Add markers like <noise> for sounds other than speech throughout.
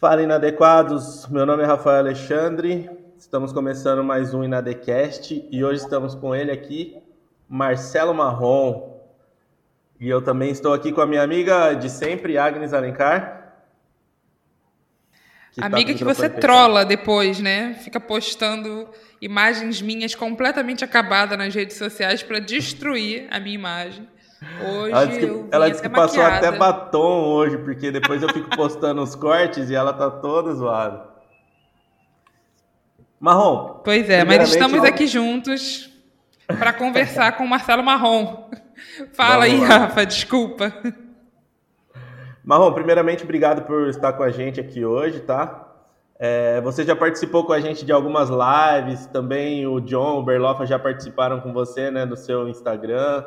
Fala inadequados, meu nome é Rafael Alexandre, estamos começando mais um Inadecast e hoje estamos com ele aqui, Marcelo Marrom. E eu também estou aqui com a minha amiga de sempre, Agnes Alencar. Que tá amiga tá que você trola depois, né? Fica postando imagens minhas completamente acabadas nas redes sociais para destruir a minha imagem. Hoje ela disse que, ela disse que passou até batom hoje, porque depois eu fico <laughs> postando os cortes e ela tá toda zoada. Marrom. Pois é, mas estamos aqui juntos para conversar com o Marcelo Marrom. <laughs> Fala Vamos aí, lá. Rafa, desculpa. Marrom, primeiramente, obrigado por estar com a gente aqui hoje, tá? É, você já participou com a gente de algumas lives, também o John, o Berlofa já participaram com você, né, no seu Instagram.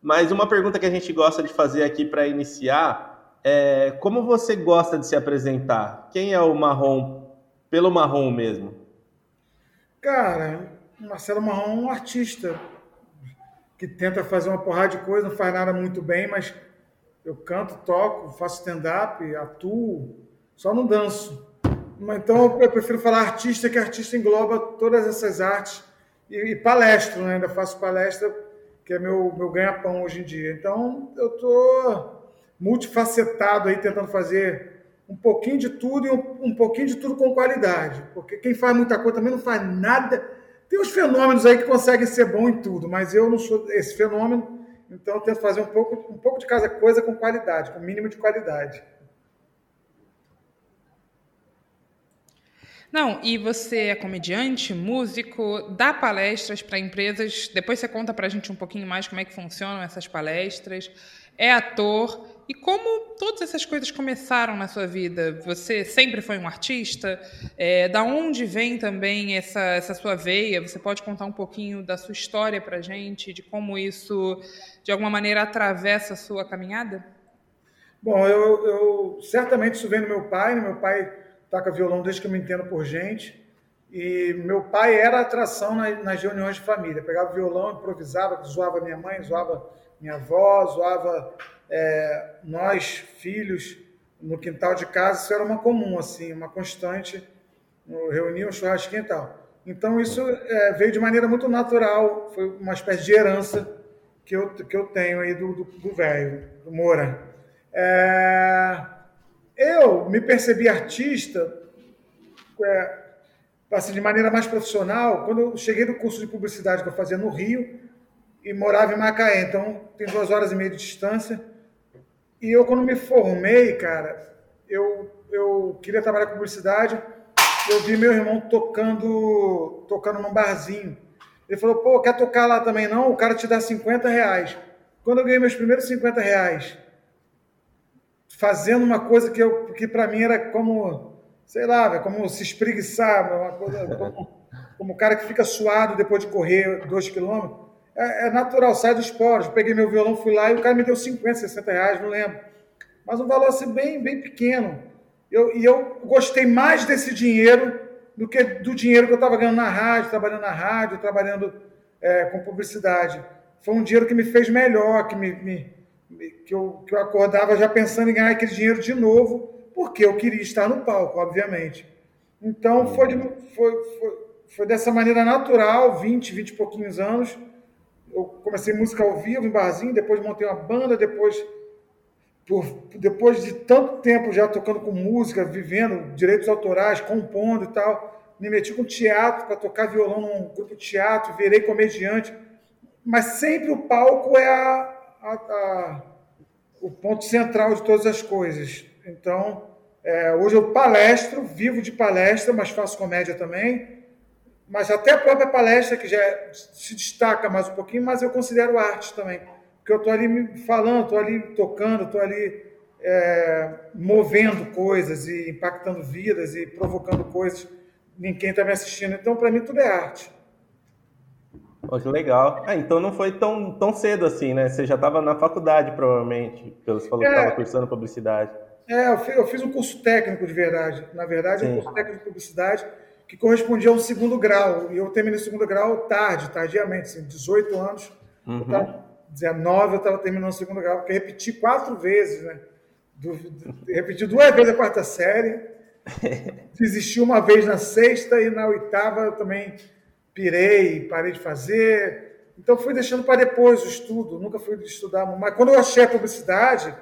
Mas uma pergunta que a gente gosta de fazer aqui para iniciar é como você gosta de se apresentar? Quem é o Marrom, pelo Marrom mesmo? Cara, Marcelo Marrom é um artista que tenta fazer uma porrada de coisa, não faz nada muito bem, mas eu canto, toco, faço stand-up, atuo, só não danço. Então eu prefiro falar artista, que artista engloba todas essas artes e, e palestro, né? ainda faço palestra que é meu, meu ganha-pão hoje em dia. Então, eu estou multifacetado aí, tentando fazer um pouquinho de tudo e um, um, pouquinho de tudo com qualidade. Porque quem faz muita coisa também não faz nada. Tem uns fenômenos aí que conseguem ser bom em tudo, mas eu não sou esse fenômeno, então eu tento fazer um pouco, um pouco de cada coisa com qualidade, com mínimo de qualidade. Não, e você é comediante, músico, dá palestras para empresas. Depois você conta para a gente um pouquinho mais como é que funcionam essas palestras. É ator. E como todas essas coisas começaram na sua vida? Você sempre foi um artista? É, da onde vem também essa, essa sua veia? Você pode contar um pouquinho da sua história para a gente, de como isso, de alguma maneira, atravessa a sua caminhada? Bom, eu, eu certamente isso vem do meu pai. Né? Meu pai toca violão desde que eu me entendo por gente. E meu pai era atração nas, reuniões de família. Pegava violão, improvisava, zoava minha mãe, zoava minha avó, zoava é, nós, filhos, no quintal de casa. Isso era uma comum, assim, uma constante. Reunia um churrasquinho e tal. Então, isso é, veio de maneira muito natural. Foi uma espécie de herança que eu, que eu tenho aí do velho, do, do Moura. É... Eu me percebi artista é, assim, de maneira mais profissional quando eu cheguei no curso de publicidade que eu fazia no Rio e morava em Macaé, então tem duas horas e meia de distância. E eu, quando me formei, cara, eu, eu queria trabalhar com publicidade, eu vi meu irmão tocando, tocando num barzinho. Ele falou, pô, quer tocar lá também não? O cara te dá 50 reais. Quando eu ganhei meus primeiros 50 reais, fazendo uma coisa que, que para mim era como, sei lá, como se espreguiçar, uma coisa, como, como o cara que fica suado depois de correr dois quilômetros. É, é, natural, sai do esporte. Peguei meu violão, fui lá e o cara me deu 50, 60 reais, não lembro. Mas um valor assim bem, bem pequeno. Eu, e eu gostei mais desse dinheiro do que do dinheiro que eu estava ganhando na rádio, trabalhando na rádio, trabalhando é, com publicidade. Foi um dinheiro que me fez melhor, que me, me que eu, que eu acordava já pensando em ganhar aquele dinheiro de novo, porque eu queria estar no palco, obviamente. Então, uhum. foi, foi, foi, foi dessa maneira natural, 20, 20 e pouquinhos anos. Eu comecei música ao vivo em barzinho, depois montei uma banda, depois, por, depois de tanto tempo já tocando com música, vivendo direitos autorais, compondo e tal, me meti com teatro para tocar violão num grupo de teatro, virei comediante. Mas sempre o palco é a, a, a, o ponto central de todas as coisas. Então, é, hoje eu palestro, vivo de palestra, mas faço comédia também. Mas até a própria palestra, que já se destaca mais um pouquinho, mas eu considero arte também. Porque eu estou ali falando, estou ali tocando, estou ali é, movendo coisas e impactando vidas e provocando coisas em quem está me assistindo. Então, para mim, tudo é arte. Oh, que legal. Ah, então não foi tão, tão cedo assim, né? Você já estava na faculdade, provavelmente, pelo você falou é, que estava cursando publicidade. É, eu fiz, eu fiz, um curso técnico de verdade. Na verdade, Sim. um curso técnico de publicidade que correspondia a um segundo grau. E eu terminei o segundo grau tarde, tardiamente, assim, 18 anos. Uhum. Eu tava, 19 eu estava terminando o segundo grau, porque repeti quatro vezes, né? Do, do, repeti duas vezes a quarta série <laughs> Desisti uma vez na sexta e na oitava eu também pirei, parei de fazer. Então fui deixando para depois o estudo, nunca fui estudar. Mas quando eu achei a publicidade,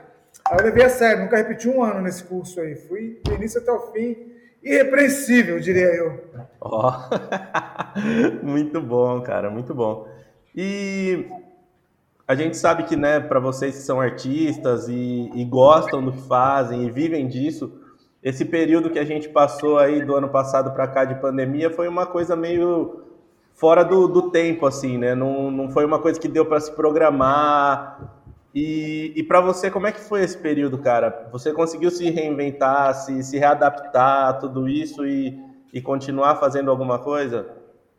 eu levei a sério, nunca repeti um ano nesse curso aí. Fui do início até o fim, irrepreensível, diria eu. Oh. <laughs> muito bom, cara, muito bom. E a gente sabe que, né, para vocês que são artistas e, e, gostam do que fazem e vivem disso, esse período que a gente passou aí do ano passado para cá de pandemia foi uma coisa meio fora do, do tempo, assim, né? Não, não foi uma coisa que deu para se programar. E, e para você, como é que foi esse período, cara? Você conseguiu se reinventar, se, se readaptar a tudo isso e, e continuar fazendo alguma coisa?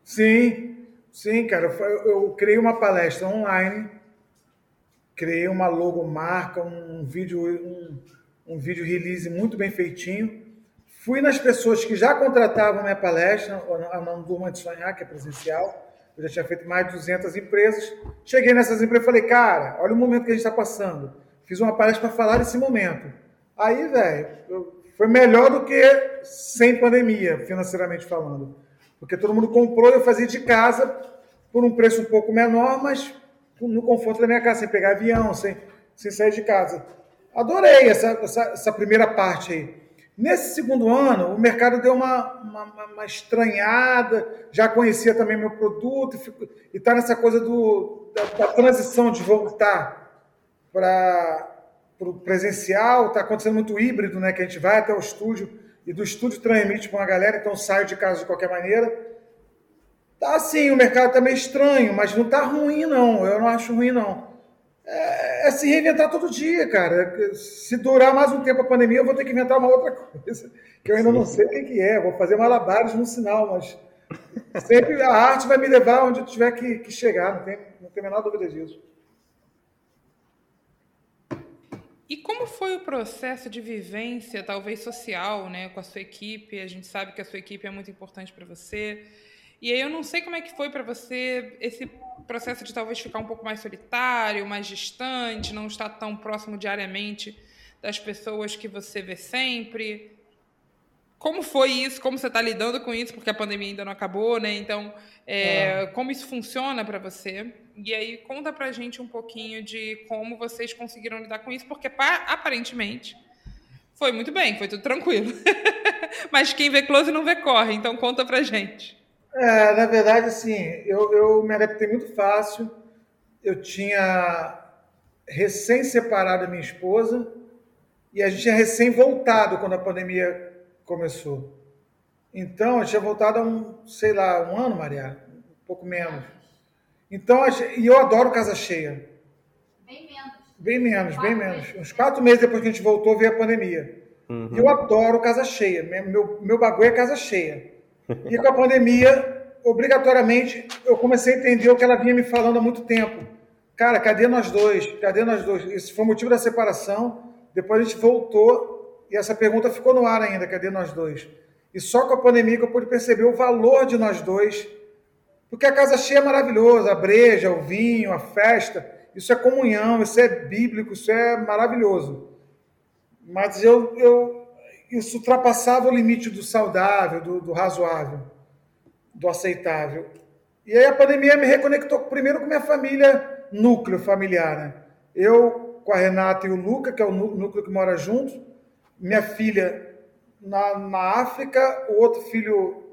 Sim, sim, cara. Eu, eu criei uma palestra online criei uma logomarca, um vídeo, um, um vídeo release muito bem feitinho. Fui nas pessoas que já contratavam minha palestra, a Não Durma de Sonhar, que é presencial. Eu já tinha feito mais de 200 empresas. Cheguei nessas empresas e falei, cara, olha o momento que a gente está passando. Fiz uma palestra para falar desse momento. Aí, velho, foi melhor do que sem pandemia, financeiramente falando. Porque todo mundo comprou, eu fazia de casa por um preço um pouco menor, mas no conforto da minha casa, sem pegar avião, sem, sem sair de casa. Adorei essa, essa, essa primeira parte aí. Nesse segundo ano, o mercado deu uma, uma, uma estranhada, já conhecia também meu produto, e está nessa coisa do, da, da, transição de voltar para o presencial, está acontecendo muito híbrido, né? Que a gente vai até o estúdio e do estúdio transmite para uma galera, então saio de casa de qualquer maneira. Tá assim, o mercado tá meio estranho, mas não tá ruim, não. Eu não acho ruim, não. É, se reinventar todo dia, cara. Se durar mais um tempo a pandemia, eu vou ter que inventar uma outra coisa, que eu ainda não sei o que, que é. Vou fazer malabares no sinal, mas sempre a arte vai me levar onde eu tiver que, que chegar, não tem, não tem a menor dúvida disso. E como foi o processo de vivência, talvez social, né, com a sua equipe? A gente sabe que a sua equipe é muito importante para você. E aí eu não sei como é que foi para você esse processo de talvez ficar um pouco mais solitário, mais distante, não estar tão próximo diariamente das pessoas que você vê sempre. Como foi isso? Como você está lidando com isso? Porque a pandemia ainda não acabou, né? Então, é, é. como isso funciona para você? E aí, conta para gente um pouquinho de como vocês conseguiram lidar com isso, porque aparentemente foi muito bem, foi tudo tranquilo. <laughs> Mas quem vê close não vê corre, então conta para gente. É, na verdade, assim, eu, eu me adaptei muito fácil. Eu tinha recém-separado a minha esposa e a gente tinha recém-voltado quando a pandemia começou. Então, eu tinha voltado há um, sei lá, um ano, Maria, um pouco menos. Então, e eu adoro casa cheia. Bem menos. Bem menos, quatro bem menos. Meses. Uns quatro meses depois que a gente voltou, veio a pandemia. Uhum. Eu adoro casa cheia. Meu, meu bagulho é casa cheia. E com a pandemia, obrigatoriamente, eu comecei a entender o que ela vinha me falando há muito tempo. Cara, cadê nós dois? Cadê nós dois? Esse foi o motivo da separação. Depois a gente voltou e essa pergunta ficou no ar ainda: cadê nós dois? E só com a pandemia que eu pude perceber o valor de nós dois. Porque a casa cheia é maravilhosa, a breja, o vinho, a festa, isso é comunhão, isso é bíblico, isso é maravilhoso. Mas eu, eu isso ultrapassava o limite do saudável, do, do razoável, do aceitável. E aí a pandemia me reconectou primeiro com minha família, núcleo familiar. Né? Eu com a Renata e o Luca, que é o núcleo que mora junto, minha filha na, na África, o outro filho,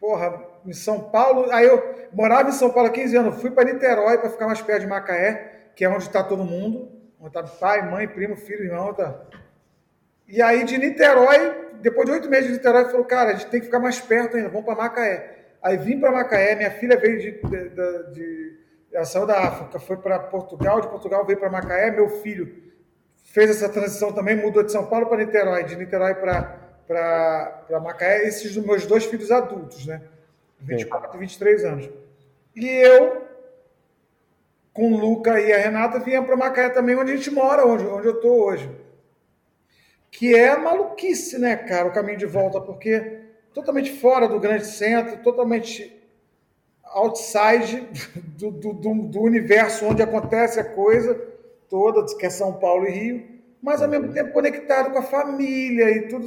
porra, em São Paulo. Aí eu morava em São Paulo há 15 anos, fui para Niterói para ficar mais perto de Macaé, que é onde está todo mundo, onde está pai, mãe, primo, filho, irmão, tá e aí de Niterói, depois de oito meses de Niterói, falou, cara, a gente tem que ficar mais perto ainda, vamos para Macaé. Aí vim para Macaé, minha filha veio de, de, de, de, ela saiu da África, foi para Portugal, de Portugal veio para Macaé, meu filho fez essa transição também, mudou de São Paulo para Niterói, de Niterói para Macaé, esses meus dois filhos adultos, né? 24 e 23 anos. E eu, com o Luca e a Renata, vinha para Macaé também, onde a gente mora, onde, onde eu estou hoje que é maluquice, né, cara, o caminho de volta, porque totalmente fora do grande centro, totalmente outside <laughs> do, do, do, do universo onde acontece a coisa toda, que é São Paulo e Rio. mas ao mesmo tempo conectado com a família e tudo.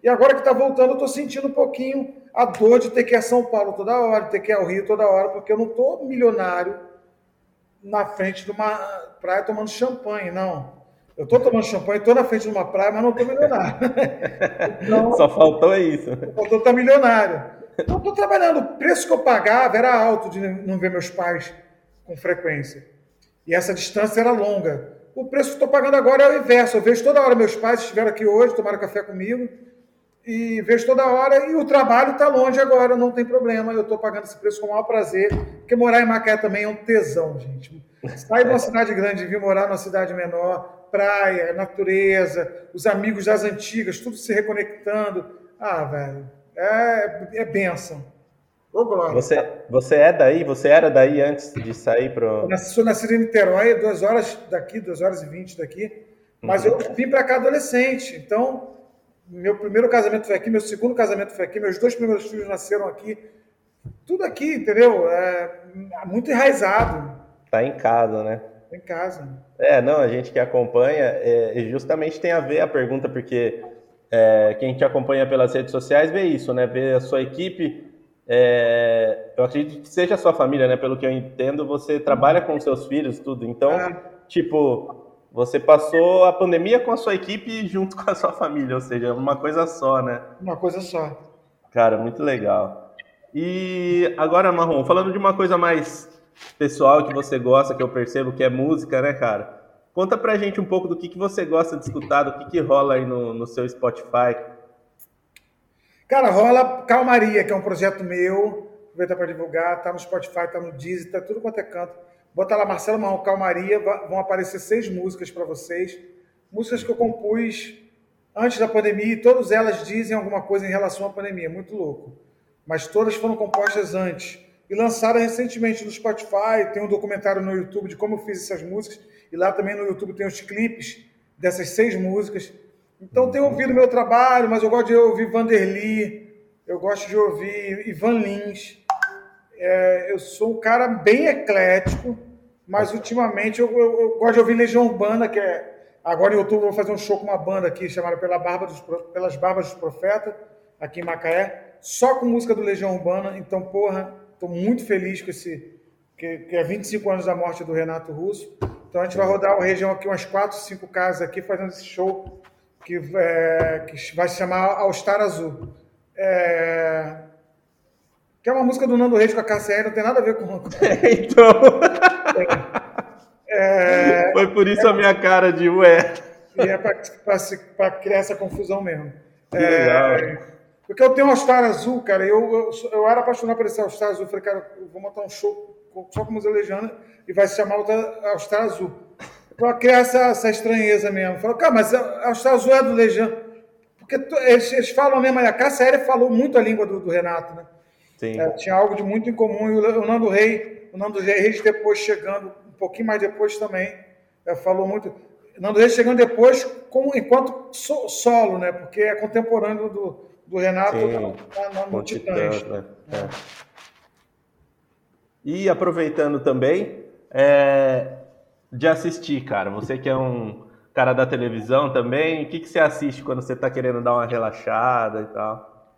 E agora que está voltando, eu estou sentindo um pouquinho a dor de ter que ir a São Paulo toda hora, ter que ir ao Rio toda hora, porque eu não estou milionário na frente de uma praia tomando champanhe, não. Eu estou tomando champanhe, estou na frente de uma praia, mas não estou milionário. <laughs> Então, Só faltou isso. Faltou estar milionário. Então, estou trabalhando. O preço que eu pagava era alto de não ver meus pais com frequência. E essa distância era longa. O preço que estou pagando agora é o inverso. Eu vejo toda hora meus pais estiveram aqui hoje, tomaram café comigo, e vejo toda hora, e o trabalho está longe agora, não tem problema. Eu estou pagando esse preço com o maior prazer, porque morar em Macaé também é um tesão, gente. Sair de uma cidade grande e vir morar numa cidade menor, praia, natureza, os amigos das antigas, tudo se reconectando. Ah, velho, é, é benção. Ô, Você, você é daí? Você era daí antes de sair para. Sou nascido em Niterói, duas horas daqui, duas horas e vinte daqui. Mas uhum. eu vim para cá adolescente. Então, meu primeiro casamento foi aqui, meu segundo casamento foi aqui, meus dois primeiros filhos nasceram aqui. Tudo aqui, entendeu? É muito enraizado. Tá em casa, né? Em casa. É, não, a gente que acompanha, é, justamente tem a ver a pergunta, porque é, quem te acompanha pelas redes sociais vê isso, né? Vê a sua equipe é, eu acredito que seja a sua família, né? Pelo que eu entendo, você trabalha com seus filhos, tudo. Então, é. tipo, você passou a pandemia com a sua equipe junto <laughs> com a sua família, ou seja, uma coisa só, né? Uma coisa só. Cara, muito legal. E agora, Marrom, falando de uma coisa mais pessoal que você gosta, que eu percebo que é música, né, cara? Conta pra gente um pouco do que, que você gosta de escutar, do que, que rola aí no, no seu Spotify. Cara, rola Calmaria, que é um projeto meu, aproveitar para divulgar, tá no Spotify, tá no Deezer, tá tudo quanto é canto. Bota lá Marcelo Marrom Calmaria, vão aparecer seis músicas para vocês. Músicas que eu compus antes da pandemia e todas elas dizem alguma coisa em relação à pandemia, muito louco. Mas todas foram compostas antes. E lançaram recentemente no Spotify, tem um documentário no YouTube de como eu fiz essas músicas, e lá também no YouTube tem os clipes dessas seis músicas. Então, tenho ouvido meu trabalho, mas eu gosto de ouvir Vanderly, eu gosto de ouvir Ivan Lins. É, eu sou um cara bem eclético, mas ultimamente eu, eu, eu, gosto de ouvir Legião Urbana, que é. Agora em outubro eu vou fazer um show com uma banda aqui chamada Pela Barba dos, Pelas Barbas dos Profetas, aqui em Macaé, só com música do Legião Urbana. Então, porra, estou muito feliz com esse. Que, que é 25 anos da morte do Renato Russo. Então a gente vai rodar a região aqui, umas 4, 5 casas aqui, fazendo esse show que, é, que vai se chamar All Star Azul. É, que é uma música do Nando Reis com a KCR, não tem nada a ver com. <laughs> então. É, Foi por isso a minha cara de ué. E é para criar essa confusão mesmo. Que é, Porque eu tenho um All-Star Azul, cara. Eu, eu, eu, era apaixonado por esse All-Star Azul. Falei, cara, eu vou montar um show só com música lejana e vai se chamar All-Star Azul para criar essa, essa estranheza mesmo. Falou, cara, mas a Azul é do Legião. Porque eles, eles falam mesmo, a Cássia falou muito a língua do, do Renato, né? Sim. É, tinha algo de muito em comum. E o, o Nando Rei, o Nando Reis depois chegando, um pouquinho mais depois também, é, falou muito. O Nando Reis chegando depois como, enquanto so, solo, né? Porque é contemporâneo do, do Renato Sim, na, na, no Titãs. Né? É. E aproveitando também, é, de assistir, cara? Você que é um cara da televisão também, o que, que você assiste quando você tá querendo dar uma relaxada e tal?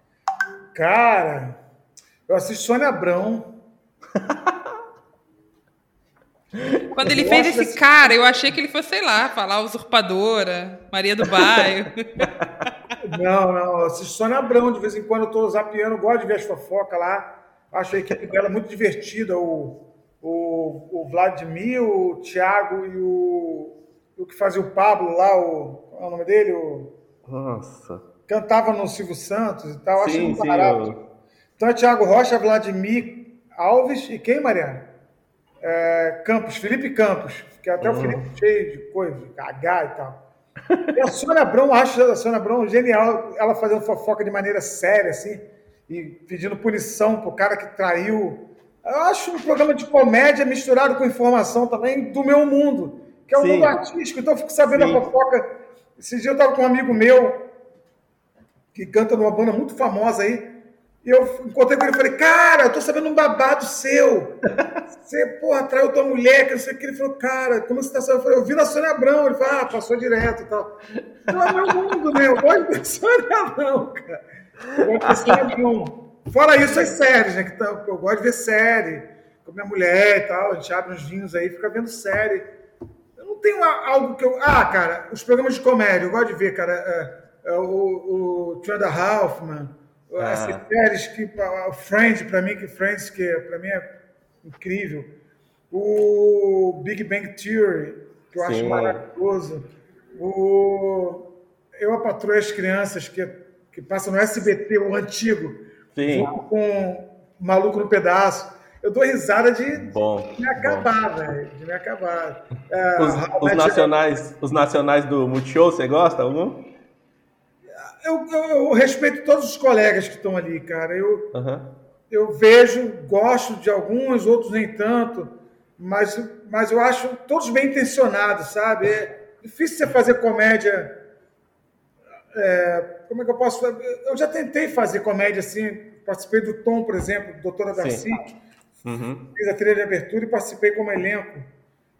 Cara, eu assisto Sônia Abrão. <laughs> Quando ele eu fez esse assim... cara, eu achei que ele fosse, sei lá, falar usurpadora, Maria do Bairro. <laughs> não, não, eu assisto Sônia Abrão, de vez em quando eu tô zapeando, gosto de ver as fofocas lá. Acho a equipe dela muito divertida, o, o, o Vladimir, o Thiago e o, o que fazia o Pablo lá, o, qual é o nome dele? O, Nossa. Cantava no Silvio Santos e tal, sim, acho que barato. Eu... Então é Thiago Rocha, Vladimir Alves e quem, Mariana? É, Campos, Felipe Campos, que é até uhum. o Felipe cheio de coisa, de cagar e tal. E a Sônia Abrão, acho a Sônia Abrão genial, ela fazendo fofoca de maneira séria, assim, e pedindo punição pro cara que traiu eu acho um programa de comédia misturado com informação também do meu mundo, que é o Sim. mundo artístico. Então eu fico sabendo Sim. a fofoca. Esse dia eu estava com um amigo meu que canta numa banda muito famosa aí, eu encontrei com ele e falei, cara, eu tô sabendo um babado seu. Você, porra, traiu tua mulher, que não sei o que. Ele falou, cara, como você tá sabendo? Eu falei, eu vi na Sônia Abrão. Ele falou, ah, passou direto e tal. Não é meu mundo, né? Eu gosto de Sônia Abrão, cara. Eu gosto de Sônia Abrão. Fora isso, as séries, né? Que tá, eu gosto de ver série com minha mulher e tal. A gente abre uns vinhos aí, fica vendo série. Eu não tenho algo que eu. Ah, cara, os programas de comédia, eu gosto de ver, cara. É, é, o, o Tranda Hoffman ah. As séries que. O Friends, para mim, que Friends, que para mim é incrível. O Big Bang Theory, que eu Sim. acho maravilhoso. O Eu, a Patroa as Crianças, que, que passa no SBT, o antigo. Sim. Com Maluco no Pedaço. Eu dou risada de, bom, de me acabar, velho. De me acabar. É, os, os nacionais, os nacionais do Multishow, você gosta algum? Eu, eu, eu, respeito todos os colegas que estão ali, cara. Eu, uhum. eu vejo, gosto de alguns, outros nem tanto, mas, mas eu acho todos bem intencionados, sabe? É difícil você fazer comédia. É, como é que eu posso fazer? Eu já tentei fazer comédia assim, participei do Tom, por exemplo, Doutora Darcy, uhum. fiz a trilha de abertura e participei como elenco.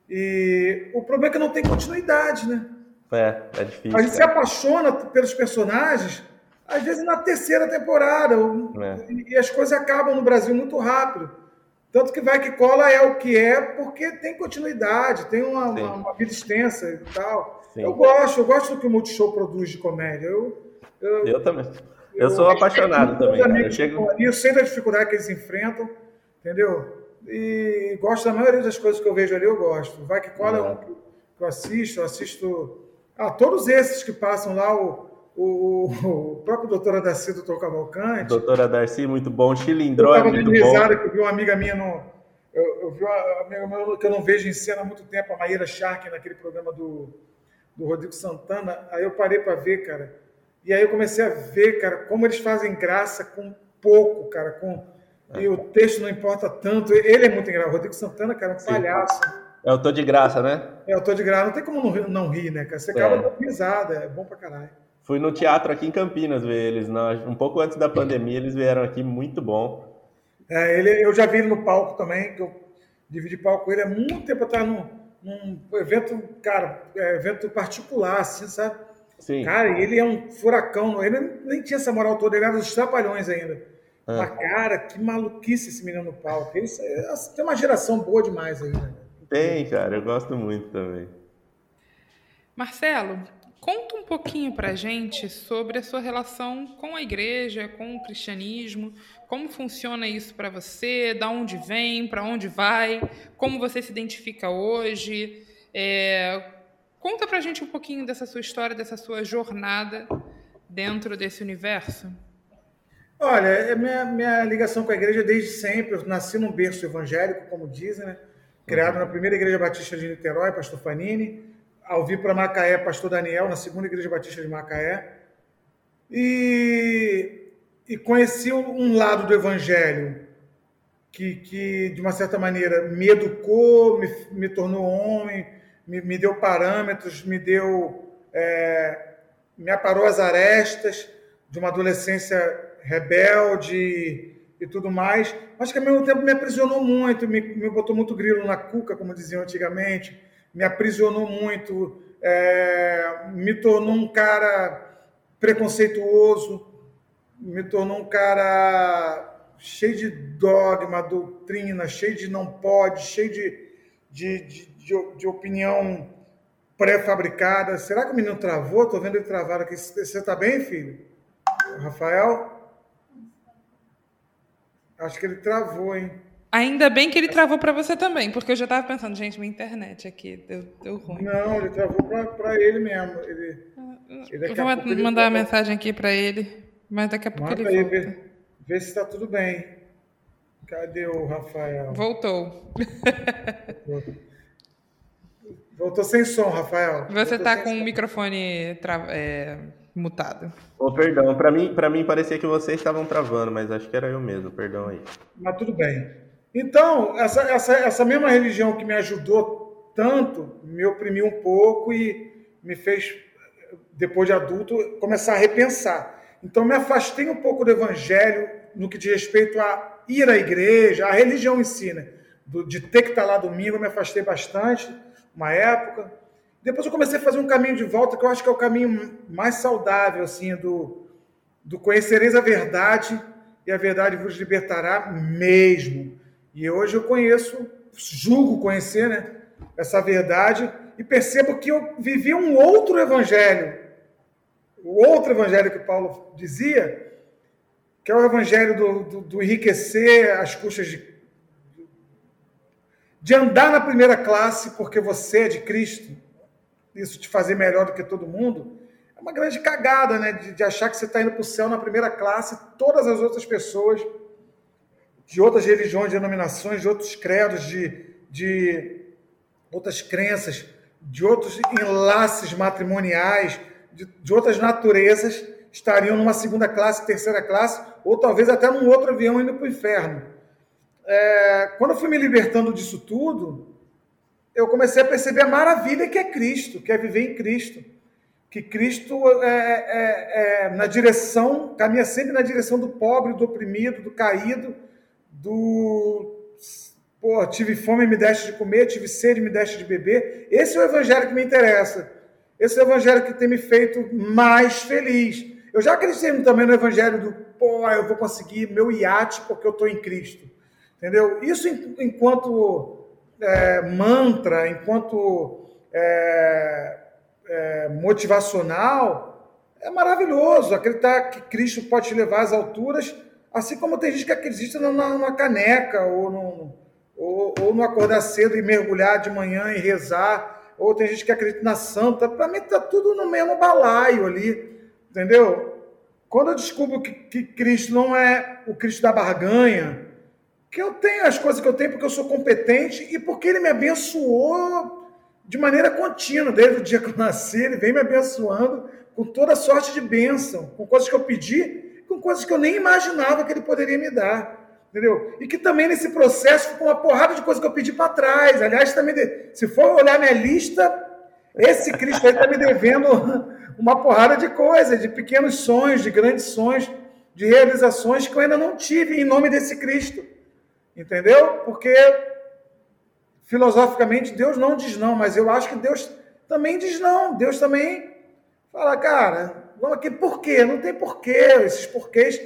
E o problema é que não tem continuidade, né? É, é difícil. A gente cara. se apaixona pelos personagens, às vezes na terceira temporada. É. E as coisas acabam no Brasil muito rápido. Tanto que vai que cola é o que é, porque tem continuidade, tem uma, uma, uma vida extensa e tal. Sim. Eu gosto, eu gosto do que o Multishow produz de comédia. Eu, eu, eu também. Eu, eu sou apaixonado também. Eu, chego... eu sei da dificuldade que eles enfrentam, entendeu? E gosto da maioria das coisas que eu vejo ali, eu gosto. Vai que cola é, é um que eu assisto, eu assisto ah, todos esses que passam lá, o, o, o próprio doutor Darcy, doutor Cavalcante. Doutora Darcy, muito bom. Chilindró é muito risada, bom. Que eu vi uma amiga minha no. Eu, eu vi uma amiga minha que eu não vejo em cena há muito tempo, a Maíra Shark, naquele programa do, do Rodrigo Santana. Aí eu parei para ver, cara. E aí eu comecei a ver, cara, como eles fazem graça com pouco, cara. Com, é. E o texto não importa tanto. Ele é muito engraçado. O Rodrigo Santana, cara, é um Sim. palhaço. É o Tô de Graça, né? É o Tô de Graça. Não tem como não, não rir, né, cara? Você acaba é. dando risada, é bom pra caralho. Fui no teatro aqui em Campinas ver eles. Um pouco antes da pandemia, eles vieram aqui, muito bom. É, ele, eu já vi ele no palco também, que eu dividi palco com ele há muito tempo atrás num, num evento, cara, é, evento particular, assim, sabe? Sim. Cara, ele é um furacão, ele nem tinha essa moral toda, ele era dos trapalhões ainda. Ah. Mas, cara, que maluquice esse menino no palco. Ele, é, tem uma geração boa demais né? Tem, cara, eu gosto muito também. Marcelo, conta um pouquinho pra gente sobre a sua relação com a igreja, com o cristianismo, como funciona isso para você, da onde vem, para onde vai, como você se identifica hoje. É... Conta pra gente um pouquinho dessa sua história, dessa sua jornada dentro desse universo. Olha, é minha, minha ligação com a igreja desde sempre. Eu nasci num berço evangélico, como dizem, né? Criado uhum. na primeira Igreja Batista de Niterói, pastor Fanini, ao vir para Macaé, pastor Daniel, na segunda Igreja Batista de Macaé. E, e conheci um lado do Evangelho que, que, de uma certa maneira, me educou, me, me tornou homem, me, me deu parâmetros, me deu. É, me aparou as arestas de uma adolescência rebelde, e tudo mais, mas que ao mesmo tempo me aprisionou muito, me, me botou muito grilo na cuca, como diziam antigamente, me aprisionou muito, é, me tornou um cara preconceituoso, me tornou um cara cheio de dogma, doutrina, cheio de não pode, cheio de, de, de, de, de opinião pré-fabricada. Será que o menino travou? Estou vendo ele travar aqui. Você está bem, filho? Rafael? Acho que ele travou, hein? Ainda bem que ele travou para você também, porque eu já estava pensando, gente, minha internet aqui deu, deu ruim. Não, ele travou para ele mesmo. Ele, ele vou mandar uma mensagem aqui para ele, mas daqui a pouco Manda ele volta. Aí, vê, vê se está tudo bem. Cadê o Rafael? Voltou. Voltou sem som, Rafael. Você está com som. o microfone tra... é mutado. Oh, perdão, para mim, para mim parecia que vocês estavam travando, mas acho que era eu mesmo, perdão aí. Mas tudo bem. Então, essa, essa, essa mesma religião que me ajudou tanto, me oprimiu um pouco e me fez, depois de adulto, começar a repensar. Então, me afastei um pouco do evangelho no que diz respeito a ir à igreja, a religião ensina. Né? de ter que estar lá domingo, eu me afastei bastante, uma época. Depois eu comecei a fazer um caminho de volta, que eu acho que é o caminho mais saudável, assim, do, do conhecereis a verdade e a verdade vos libertará mesmo. E hoje eu conheço, julgo conhecer, né, essa verdade e percebo que eu vivi um outro evangelho. O outro evangelho que Paulo dizia, que é o evangelho do, do, do enriquecer às custas de, de andar na primeira classe porque você é de Cristo, isso te fazer melhor do que todo mundo, é uma grande cagada, né? De, de achar que você está indo para o céu na primeira classe, todas as outras pessoas de outras religiões, denominações, de outros credos, de, de outras crenças, de outros enlaces matrimoniais, de, de outras naturezas, estariam numa segunda classe, terceira classe, ou talvez até num outro avião indo para o inferno. É, quando eu fui me libertando disso tudo, eu comecei a perceber a maravilha que é Cristo, que é viver em Cristo. Que Cristo é, é, é, na direção, caminha sempre na direção do pobre, do oprimido, do caído, do Pô, tive fome, me deste de comer, tive sede, me deste de beber. Esse é o evangelho que me interessa. Esse é o evangelho que tem me feito mais feliz. Eu já acreditei também no evangelho do, pô, eu vou conseguir meu iate porque eu estou em Cristo. Entendeu? Isso enquanto é, mantra, enquanto é, é, motivacional, é maravilhoso. Acreditar que Cristo pode te levar às alturas, assim como tem gente que acredita numa, numa caneca ou num ou, ou não acordar cedo e mergulhar de manhã e rezar, ou tem gente que acredita na santa. Para mim está tudo no mesmo balaio ali, entendeu? Quando eu descubro que, que Cristo não é o Cristo da barganha, que eu tenho as coisas que eu tenho porque eu sou competente e porque Ele me abençoou de maneira contínua, desde o dia que eu nasci, Ele vem me abençoando com toda sorte de bênção, com coisas que eu pedi, com coisas que eu nem imaginava que Ele poderia me dar. Entendeu? E que também nesse processo ficou uma porrada de coisa que eu pedi para trás. Aliás, também, se for olhar minha lista, esse Cristo aí está me devendo uma porrada de coisas, de pequenos sonhos, de grandes sonhos, de realizações que eu ainda não tive em nome desse Cristo. Entendeu? Porque filosoficamente Deus não diz não, mas eu acho que Deus também diz não. Deus também fala, cara, vamos aqui, por quê? Não tem porquê. Esses porquês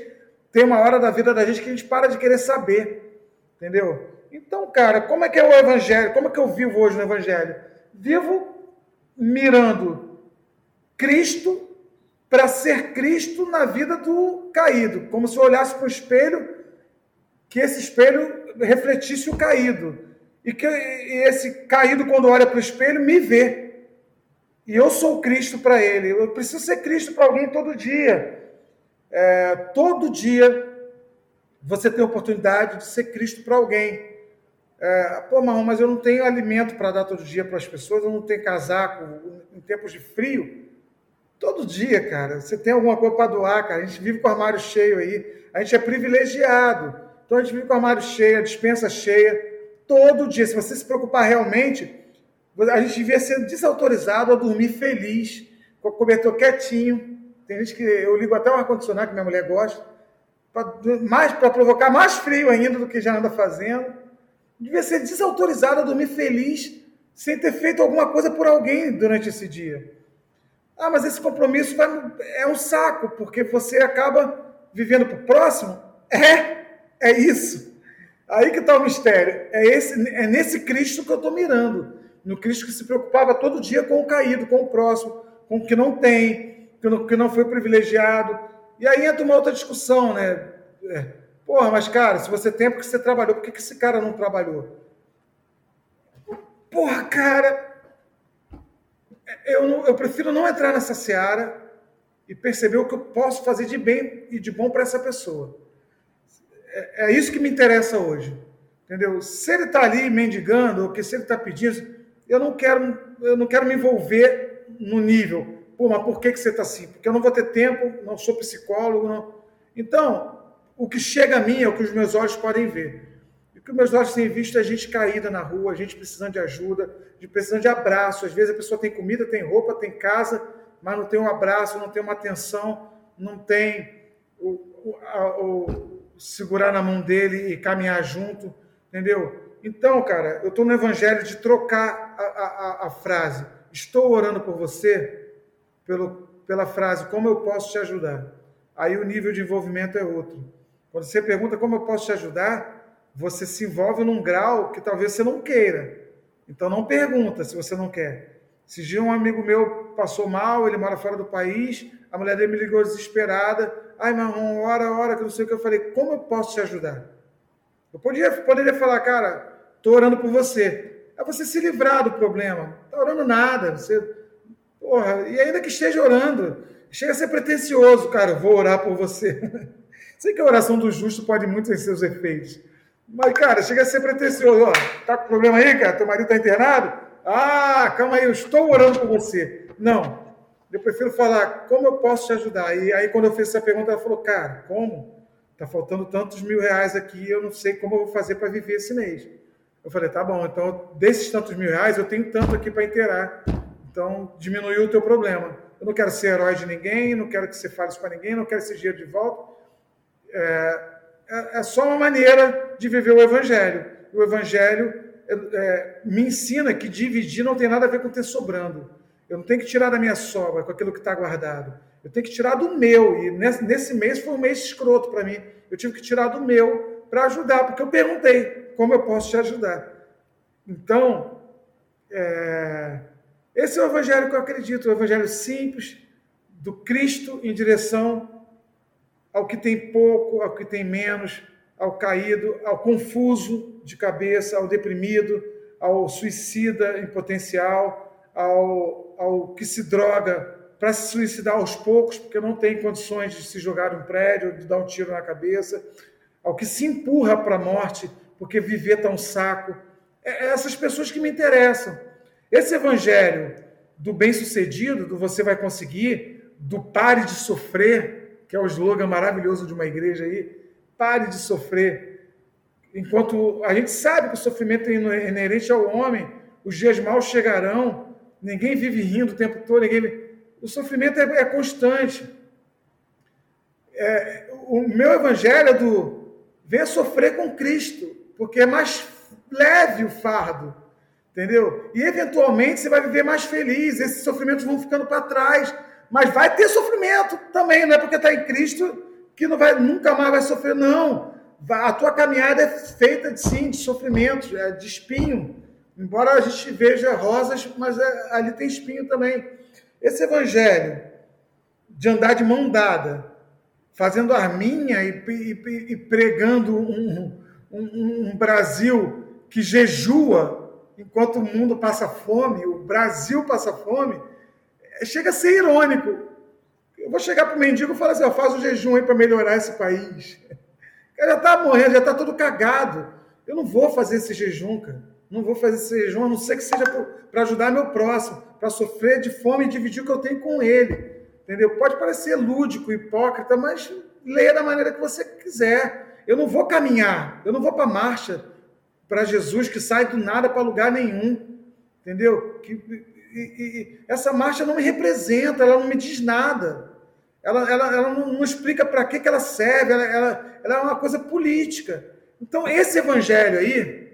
tem uma hora da vida da gente que a gente para de querer saber. Entendeu? Então, cara, como é que é o evangelho? Como é que eu vivo hoje no evangelho? Vivo mirando Cristo para ser Cristo na vida do caído, como se eu olhasse para o espelho, que esse espelho refletisse o caído. E que esse caído, quando olha para o espelho, me vê. E eu sou Cristo para ele. Eu preciso ser Cristo para alguém todo dia. É, todo dia você tem a oportunidade de ser Cristo para alguém. É, Pô, Marrom, mas eu não tenho alimento para dar todo dia para as pessoas, eu não tenho casaco em tempos de frio. Todo dia, cara, você tem alguma coisa para doar, cara. A gente vive com o armário cheio aí. A gente é privilegiado. Então a gente vive com o armário cheio, a dispensa cheia. Todo dia. Se você se preocupar realmente, a gente devia ser desautorizado a dormir feliz, com o cobertor quietinho, tem gente que eu ligo até o ar-condicionado, que minha mulher gosta, para provocar mais frio ainda do que já anda fazendo. Devia ser desautorizado a dormir feliz sem ter feito alguma coisa por alguém durante esse dia. Ah, mas esse compromisso vai, é um saco, porque você acaba vivendo para o próximo. É, é isso. Aí que está o mistério. É, esse, é nesse Cristo que eu estou mirando. No Cristo que se preocupava todo dia com o caído, com o próximo, com o que não tem, que não, foi privilegiado. E aí entra uma outra discussão, né? É, porra, mas cara, se você tem é porque você trabalhou, por que, esse cara não trabalhou? Porra, cara, eu, eu prefiro não entrar nessa seara e perceber o que eu posso fazer de bem e de bom para essa pessoa. É, é, isso que me interessa hoje. Entendeu? Se ele está ali mendigando, ou que se ele está pedindo, eu não quero, eu não quero me envolver no nível. Pô, mas por que, que você está assim? Porque eu não vou ter tempo, não sou psicólogo. Não... Então, o que chega a mim é o que os meus olhos podem ver. E o que os meus olhos têm visto é gente caída na rua, gente precisando de ajuda, de precisando de abraço. Às vezes a pessoa tem comida, tem roupa, tem casa, mas não tem um abraço, não tem uma atenção, não tem o, o, a, o segurar na mão dele e caminhar junto, entendeu? Então, cara, eu estou no evangelho de trocar a, a, a, frase. Estou orando por você pelo, pela frase, como eu posso te ajudar? Aí o nível de envolvimento é outro. Quando você pergunta como eu posso te ajudar, você se envolve num grau que talvez você não queira. Então não pergunta se você não quer. Se um amigo meu passou mal, ele mora fora do país, a mulher dele me ligou desesperada. Ai, meu irmão, ora, ora, que não sei o que. Eu falei, como eu posso te ajudar? Eu poderia, poderia falar, cara, estou orando por você. É você se livrar do problema. Não está orando nada. Você, porra, e ainda que esteja orando, chega a ser pretencioso, cara, vou orar por você. <laughs> Sei que a oração do justo pode muito ter seus efeitos. Mas, cara, chega a ser pretencioso. Ó, tá com problema aí, cara? Teu marido está internado? Ah, calma aí, eu estou orando por você. Não. Eu prefiro falar, como eu posso te ajudar? E aí, quando eu fiz essa pergunta, ela falou, cara, como? Está faltando tantos mil reais aqui, eu não sei como eu vou fazer para viver esse mês. Eu falei, tá bom, então desses tantos mil reais, eu tenho tanto aqui para inteirar. Então, diminuiu o teu problema. Eu não quero ser herói de ninguém, não quero que você fale isso para ninguém, não quero esse dinheiro de volta. É, é, é, só uma maneira de viver o Evangelho. O Evangelho é, é, me ensina que dividir não tem nada a ver com ter sobrando. Eu não tenho que tirar da minha sobra com aquilo que está guardado. Eu tenho que tirar do meu. E nesse, nesse mês foi um mês escroto para mim. Eu tive que tirar do meu para ajudar, porque eu perguntei como eu posso te ajudar. Então, é, esse é o evangelho que eu acredito, o evangelho simples do Cristo em direção ao que tem pouco, ao que tem menos, ao caído, ao confuso de cabeça, ao deprimido, ao suicida em potencial, ao, ao que se droga para se suicidar aos poucos, porque não tem condições de se jogar um prédio, de dar um tiro na cabeça, ao que se empurra para a morte, porque viver está um saco. É, é essas pessoas que me interessam. Esse evangelho do bem-sucedido, do você vai conseguir, do pare de sofrer, que é o slogan maravilhoso de uma igreja aí, pare de sofrer. Enquanto a gente sabe que o sofrimento é inerente ao homem, os dias maus chegarão, ninguém vive rindo o tempo todo, ninguém... o sofrimento é, é constante. É, o meu evangelho é do venha sofrer com Cristo, porque é mais leve o fardo, entendeu? E eventualmente você vai viver mais feliz, esses sofrimentos vão ficando para trás mas vai ter sofrimento também, não é porque está em Cristo que não vai, nunca mais vai sofrer, não. A tua caminhada é feita, sim, de sofrimento, é de espinho. Embora a gente veja rosas, mas é, ali tem espinho também. Esse evangelho de andar de mão dada, fazendo arminha e, e, e pregando um, um, um Brasil que jejua enquanto o mundo passa fome, o Brasil passa fome, chega a ser irônico. Eu vou chegar para o mendigo e falar assim: ó, faz um jejum aí para melhorar esse país. <laughs> O cara já está morrendo, já está todo cagado. Eu não vou fazer esse jejum, cara. Não vou fazer esse jejum, a não ser que seja para ajudar meu próximo, para sofrer de fome e dividir o que eu tenho com ele. Entendeu? Pode parecer lúdico, hipócrita, mas leia da maneira que você quiser. Eu não vou caminhar, eu não vou para marcha para Jesus que sai do nada para lugar nenhum. Entendeu? Que, e, e, essa marcha não me representa, ela não me diz nada. Ela, ela, ela não, não explica para que, que ela serve, ela, ela, ela é uma coisa política. Então, esse evangelho aí,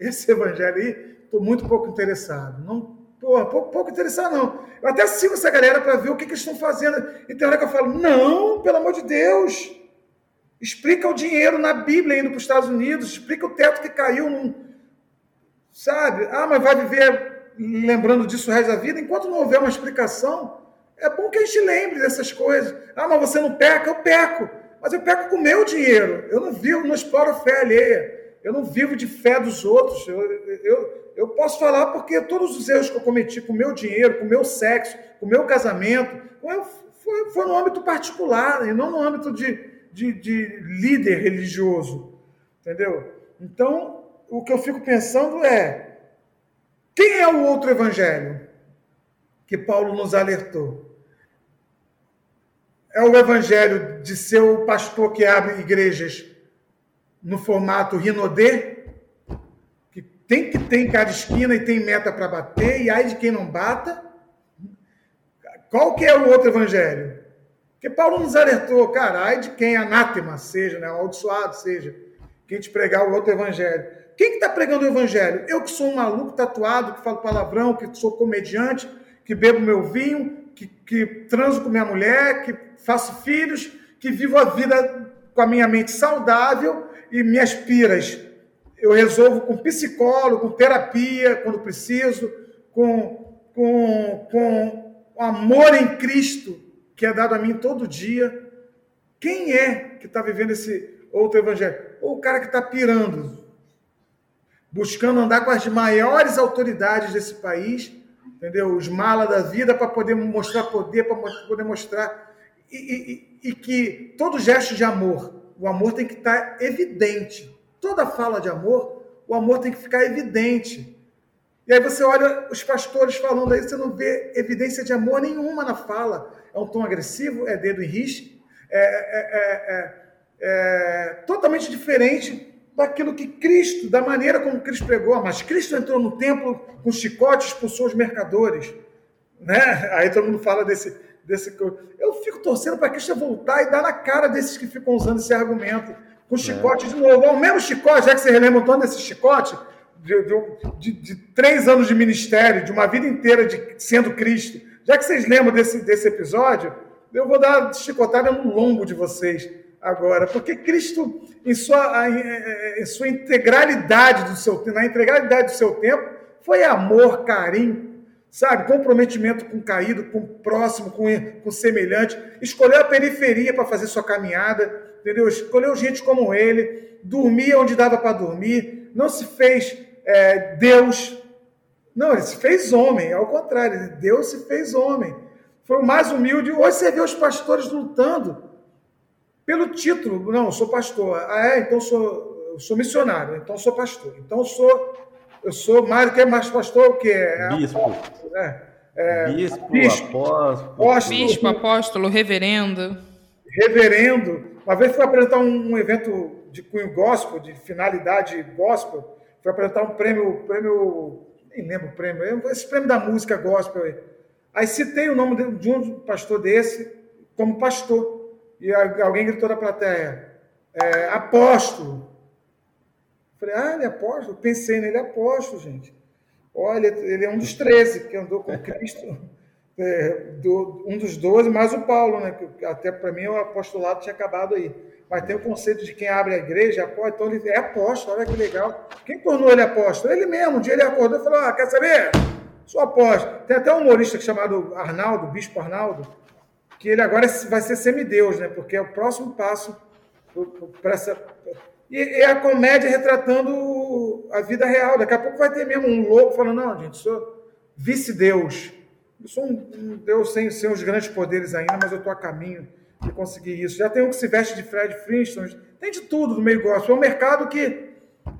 esse evangelho aí, estou muito pouco interessado. Não, porra, pouco, pouco interessado, não. Eu até sigo essa galera para ver o que, que eles estão fazendo. E tem hora que eu falo, não, pelo amor de Deus. Explica o dinheiro na Bíblia indo para os Estados Unidos, explica o teto que caiu, num, sabe? Ah, mas vai viver lembrando disso o resto da vida, enquanto não houver uma explicação, é bom que a gente lembre dessas coisas. Ah, mas você não peca? Eu peco. Mas eu peco com o meu dinheiro. Eu não vivo, não exploro fé alheia. Eu não vivo de fé dos outros. Eu, eu, eu posso falar porque todos os erros que eu cometi com o meu dinheiro, com o meu sexo, com o meu casamento, foi, foi no âmbito particular e não no âmbito de, de, de líder religioso. Entendeu? Então, o que eu fico pensando é, quem é o outro evangelho que Paulo nos alertou? É o evangelho de ser o pastor que abre igrejas no formato Rinodê, que tem que ter em cada esquina e tem meta para bater, e aí de quem não bata. Qual que é o outro evangelho? Porque Paulo nos alertou, cara, ai de quem anátema seja, né, amaldiçoado seja, quem te pregar o outro evangelho. Quem que está pregando o evangelho? Eu que sou um maluco tatuado, que falo palavrão, que sou comediante, que bebo meu vinho, que, que transo com minha mulher, que faço filhos, que vivo a vida com a minha mente saudável e minhas piras eu resolvo com psicólogo, com terapia, quando preciso, com, com, com amor em Cristo, que é dado a mim todo dia. Quem é que está vivendo esse outro evangelho? Ou o cara que está pirando, buscando andar com as maiores autoridades desse país, entendeu? Os malas da vida para poder mostrar poder, para poder mostrar. E, e, e, que todo gesto de amor, o amor tem que estar tá evidente. Toda fala de amor, o amor tem que ficar evidente. E aí você olha os pastores falando aí, você não vê evidência de amor nenhuma na fala. É um tom agressivo, é dedo em risco, é, é, é, é, totalmente diferente daquilo que Cristo, da maneira como Cristo pregou. Mas Cristo entrou no templo com chicote, expulsou os mercadores. Né? Aí todo mundo fala desse, desse. Eu fico torcendo para Cristo voltar e dar na cara desses que ficam usando esse argumento com chicote de novo. Ao mesmo chicote, já que você relembra todo desse chicote, de, de, de, três anos de ministério, de uma vida inteira de sendo Cristo, já que vocês lembram desse, desse episódio, eu vou dar chicotada no lombo de vocês agora, porque Cristo, em sua, em sua integralidade do seu na integralidade do seu tempo, foi amor, carinho, sabe, comprometimento com o caído, com o próximo, com, com o semelhante, escolheu a periferia para fazer sua caminhada, entendeu? Escolheu gente como ele, dormia onde dava para dormir, não se fez é, Deus, não, ele se fez homem, ao contrário, Deus se fez homem. Foi o mais humilde. Hoje você vê os pastores lutando pelo título. Não, sou pastor. Ah, é? Então sou, sou missionário, então sou pastor. Então sou, eu sou mais que é mais pastor o que é? Bispo. É, é, bispo, bispo, apóstolo, apóstolo, bispo, apóstolo, reverendo. Reverendo. Uma vez fui apresentar um, um, evento de cunho gospel, de finalidade gospel, fui apresentar um prêmio, prêmio, nem lembro o prêmio, esse prêmio da música gospel aí. Aí citei o nome de um pastor desse como pastor. E alguém gritou da plateia, é, apóstolo. Falei, ah, ele é apóstolo? Pensei nele, é apóstolo, gente. Olha, ele é um dos treze que andou com Cristo <laughs> é, do, um dos doze, mais o Paulo, né? Que até para mim o apostolado tinha acabado aí. Mas tem o conceito de quem abre a igreja, apóstolo, então ele é apóstolo, olha que legal. Quem tornou ele apóstolo? Ele mesmo. Um dia ele acordou e falou: ah, quer saber? Sou apóstolo. Tem até um humorista chamado Arnaldo, Bispo Arnaldo, que ele agora vai ser semideus, né? Porque é o próximo passo para essa. E é a comédia retratando a vida real. Daqui a pouco vai ter mesmo um louco falando: não, gente, sou vice-deus. Eu sou um, Deus sem, sem os grandes poderes ainda, mas eu estou a caminho de conseguir isso. Já tem um que se veste de Fred Flintstone, tem de tudo no meio gospel. É um mercado que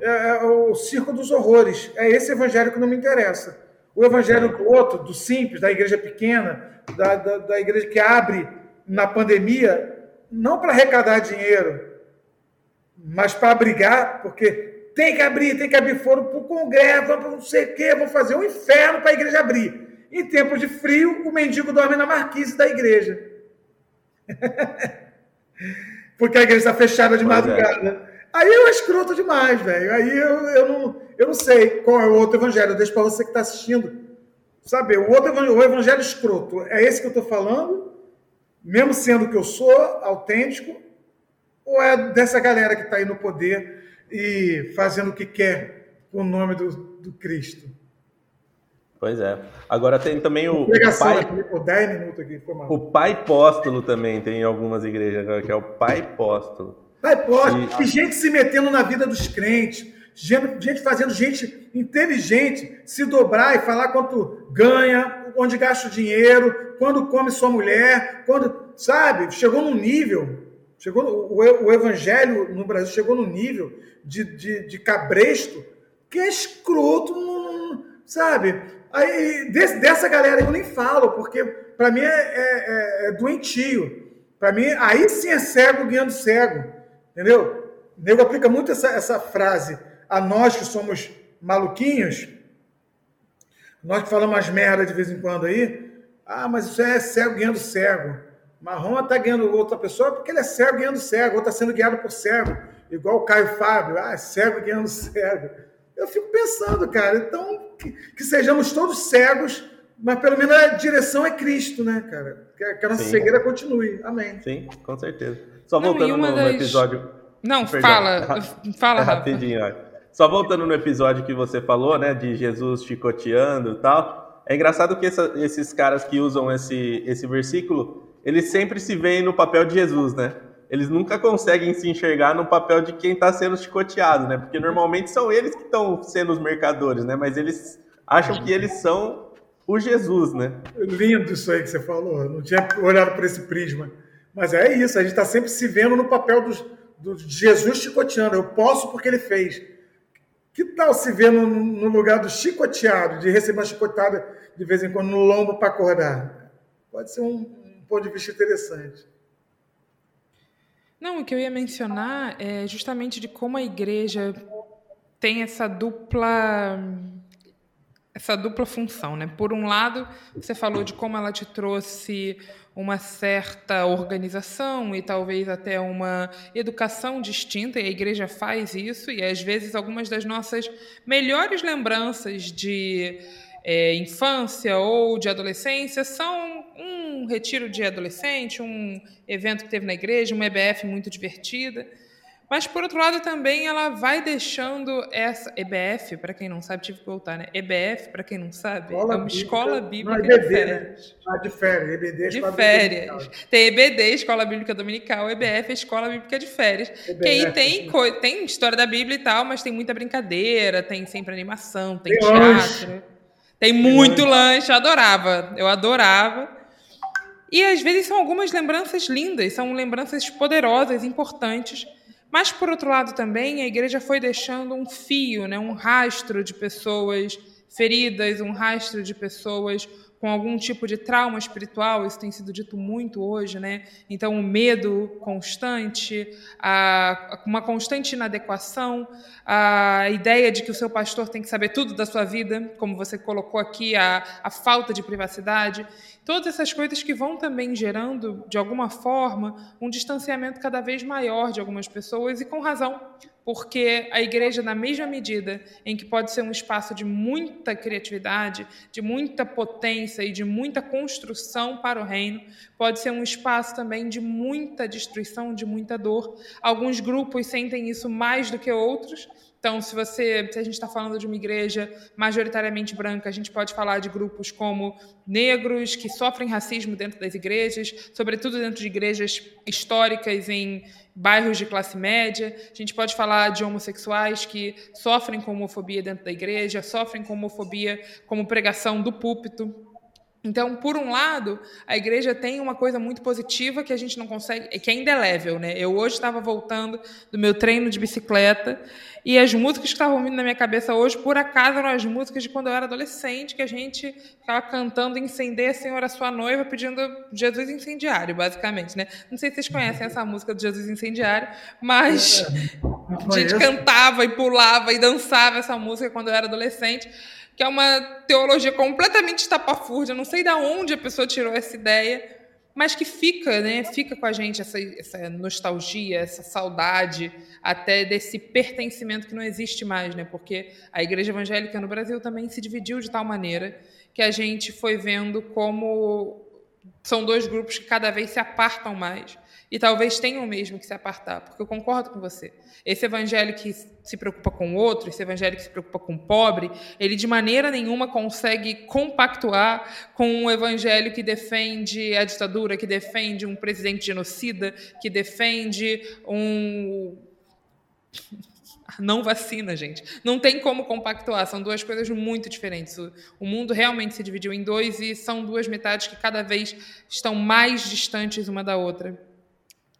é, é o circo dos horrores. É esse evangelho que não me interessa. O evangelho do outro, do simples, da igreja pequena, da, da, da igreja que abre na pandemia, não para arrecadar dinheiro, mas para abrigar, porque tem que abrir, tem que abrir. Foram para o congresso, para não sei o quê, vão fazer um inferno para a igreja abrir. Em tempos de frio, o mendigo dorme na marquise da igreja. <laughs> Porque a igreja está fechada de é. madrugada. É. Aí eu escroto demais, velho. Aí eu, eu, não, eu não sei qual é o outro evangelho. Eu deixo para você que está assistindo saber. O outro evangelho, o evangelho escroto é esse que eu estou falando, mesmo sendo que eu sou autêntico, ou é dessa galera que está aí no poder e fazendo o que quer com o nome do, do Cristo? Pois é. Agora tem também o. o pai, aqui, por 10 minutos aqui, O pai póstolo também tem em algumas igrejas, que é o pai póstolo. Pai póstolo. E... e gente se metendo na vida dos crentes. Gente fazendo gente inteligente se dobrar e falar quanto ganha, onde gasta o dinheiro, quando come sua mulher, quando. Sabe? Chegou num nível. Chegou no, o, o evangelho no Brasil chegou no nível de, de, de cabresto que é escroto, sabe? Aí, desse, dessa galera eu nem falo, porque para mim é, é, é, é doentio. Para mim, aí sim é cego guiando cego. Entendeu? O nego aplica muito essa, essa frase a nós que somos maluquinhos, nós que falamos as merda de vez em quando aí. Ah, mas isso é cego guiando cego. Marrom está ganhando outra pessoa porque ele é cego guiando cego, ou está sendo guiado por cego, igual o Caio Fábio, ah, cego guiando cego. Eu fico pensando, cara, então que, que sejamos todos cegos, mas pelo menos a direção é Cristo, né, cara? Que, que a nossa Sim. cegueira continue. Amém. Sim, com certeza. Só Não, voltando no, das... no, episódio. Não, Perdão, fala, <laughs> é, fala, é rapidinho. Só voltando no episódio que você falou, né, de Jesus chicoteando e tal. É engraçado que essa, esses caras que usam esse, esse versículo, eles sempre se veem no papel de Jesus, né? Eles nunca conseguem se enxergar no papel de quem está sendo chicoteado, né? Porque normalmente são eles que estão sendo os mercadores, né? Mas eles acham que eles são o Jesus, né? Lindo isso aí que você falou. não tinha olhado por esse prisma. Mas é isso, a gente está sempre se vendo no papel do, do Jesus chicoteando. Eu posso porque ele fez. Que tal se ver no, no lugar do chicoteado, de receber uma chicotada de vez em quando no lombo para acordar? Pode ser um, ponto de vista interessante. Não, o que eu ia mencionar é justamente de como a igreja tem essa dupla essa dupla função, né? Por um lado, você falou de como ela te trouxe uma certa organização e talvez até uma educação distinta, e a igreja faz isso, e às vezes algumas das nossas melhores lembranças de é, infância ou de adolescência são um retiro de adolescente, um evento que teve na igreja, uma EBF muito divertida. Mas, por outro lado, também ela vai deixando essa. EBF, para quem não sabe, tive que voltar, né? EBF, para quem não sabe, escola é uma escola bíblica não, EBD, de férias. Né? Ah, de férias. EBD, de férias. Tem EBD, Escola Bíblica Dominical, EBF, Escola Bíblica de Férias. EBF, que aí tem, tem história da Bíblia e tal, mas tem muita brincadeira, tem sempre animação, tem, tem teatro. Lanche. Tem muito lanche, eu adorava. Eu adorava. E às vezes são algumas lembranças lindas, são lembranças poderosas, importantes. Mas, por outro lado, também a igreja foi deixando um fio, né, um rastro de pessoas feridas, um rastro de pessoas com algum tipo de trauma espiritual, isso tem sido dito muito hoje, né? Então, o medo constante, a, uma constante inadequação, a ideia de que o seu pastor tem que saber tudo da sua vida, como você colocou aqui, a, a falta de privacidade, todas essas coisas que vão também gerando, de alguma forma, um distanciamento cada vez maior de algumas pessoas, e com razão, porque a igreja, na mesma medida em que pode ser um espaço de muita criatividade, de muita potência e de muita construção para o reino, pode ser um espaço também de muita destruição, de muita dor. Alguns grupos sentem isso mais do que outros, então, se você, se a gente está falando de uma igreja majoritariamente branca, a gente pode falar de grupos como negros que sofrem racismo dentro das igrejas, sobretudo dentro de igrejas históricas em bairros de classe média. A gente pode falar de homossexuais que sofrem com homofobia dentro da igreja, sofrem com homofobia como pregação do púlpito. Então, por um lado, a igreja tem uma coisa muito positiva que a gente não consegue, que é indelével, né? Eu hoje estava voltando do meu treino de bicicleta e as músicas que estavam vindo na minha cabeça hoje, por acaso, eram as músicas de quando eu era adolescente, que a gente ficava cantando Incender, Senhor, a sua noiva, pedindo Jesus incendiário, basicamente, né? Não sei se vocês conhecem essa música do Jesus incendiário, mas a gente cantava e pulava e dançava essa música quando eu era adolescente que é uma teologia completamente estapafúrdia, não sei de onde a pessoa tirou essa ideia, mas que fica, né? Fica com a gente essa, essa nostalgia, essa saudade, até desse pertencimento que não existe mais, né? Porque a igreja evangélica no Brasil também se dividiu de tal maneira que a gente foi vendo como são dois grupos que cada vez se apartam mais e talvez tenham mesmo que se apartar, porque eu concordo com você. Esse evangelho que se preocupa com o outro, esse evangelho que se preocupa com o pobre, ele de maneira nenhuma consegue compactuar com um evangelho que defende a ditadura, que defende um presidente genocida, que defende um <laughs> não vacina, gente. Não tem como compactuar, são duas coisas muito diferentes. O, mundo realmente se dividiu em dois e são duas metades que cada vez estão mais distantes uma da outra.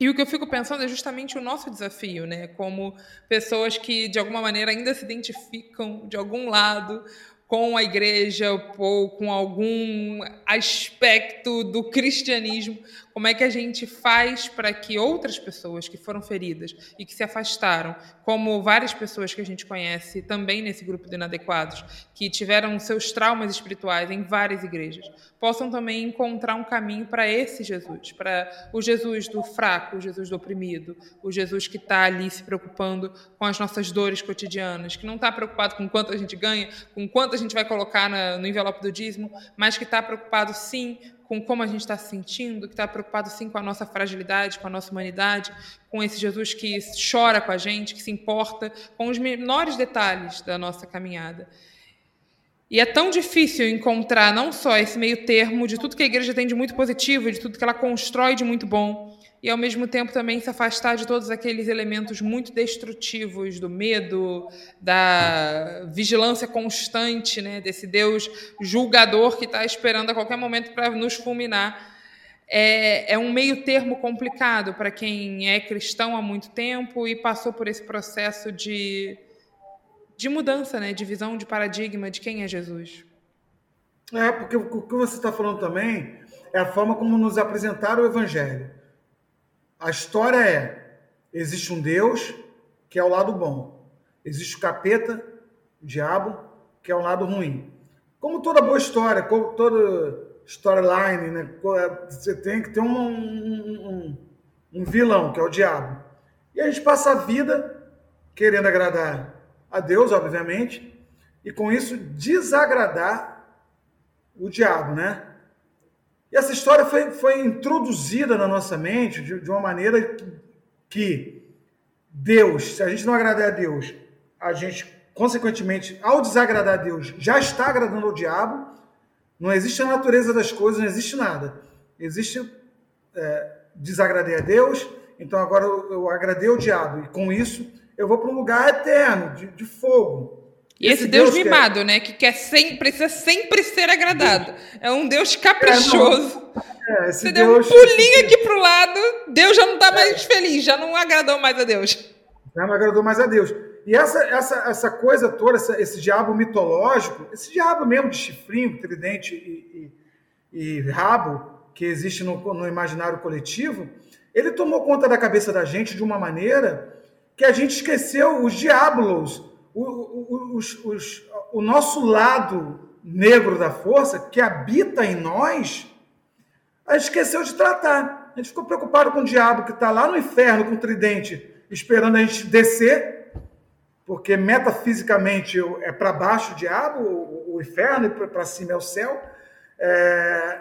E o que eu fico pensando é justamente o nosso desafio, né? Como pessoas que, de alguma maneira, ainda se identificam de algum lado com a igreja ou com algum aspecto do cristianismo, como é que a gente faz para que outras pessoas que foram feridas e que se afastaram, como várias pessoas que a gente conhece também nesse grupo de inadequados, que tiveram seus traumas espirituais em várias igrejas, possam também encontrar um caminho para esse Jesus, para o Jesus do fraco, o Jesus do oprimido, o Jesus que está ali se preocupando com as nossas dores cotidianas, que não está preocupado com quanto a gente ganha, com quanto a gente vai colocar na, no envelope do dízimo, mas que está preocupado sim com como a gente está se sentindo, que está preocupado sim com a nossa fragilidade, com a nossa humanidade, com esse Jesus que chora com a gente, que se importa com os menores detalhes da nossa caminhada. E é tão difícil encontrar não só esse meio termo de tudo que a igreja tem de muito positivo, de tudo que ela constrói de muito bom, e ao mesmo tempo também se afastar de todos aqueles elementos muito destrutivos do medo, da vigilância constante, né, desse Deus julgador que está esperando a qualquer momento para nos fulminar. É, é um meio termo complicado para quem é cristão há muito tempo e passou por esse processo de, de mudança, né, de visão, de paradigma de quem é Jesus. É, porque o que você está falando também é a forma como nos apresentaram o Evangelho. A história é: existe um Deus que é o lado bom, existe o capeta, o diabo, que é o lado ruim. Como toda boa história, como toda storyline, né? Você tem que ter um, um, um, vilão, que é o diabo. E a gente passa a vida querendo agradar a Deus, obviamente, e com isso desagradar o diabo, né? E essa história foi, foi introduzida na nossa mente de, de uma maneira que Deus, se a gente não agradar a Deus, a gente, consequentemente, ao desagradar a Deus, já está agradando ao diabo. Não existe a natureza das coisas, não existe nada. Existe é, desagradei a Deus, então agora eu, eu agradei ao diabo. E com isso eu vou para um lugar eterno, de, de fogo. E esse, esse Deus, Deus mimado, quer... né? Que quer sempre, precisa sempre ser agradado. É um Deus caprichoso. É, é, Você Deus... deu um pulinho aqui pro lado, Deus já não está mais feliz, já não agradou mais a Deus. Já não agradou mais a Deus. E essa, essa, essa coisa toda, essa, esse diabo mitológico, esse diabo mesmo de chifrinho, tridente e, e, e rabo, que existe no, no imaginário coletivo, ele tomou conta da cabeça da gente de uma maneira que a gente esqueceu os diabos o, o, os, o nosso lado negro da força, que habita em nós, a gente esqueceu de tratar. A gente ficou preocupado com o diabo que está lá no inferno com o tridente, esperando a gente descer, porque metafisicamente é para baixo o diabo, o, o inferno, e para cima é o céu. É...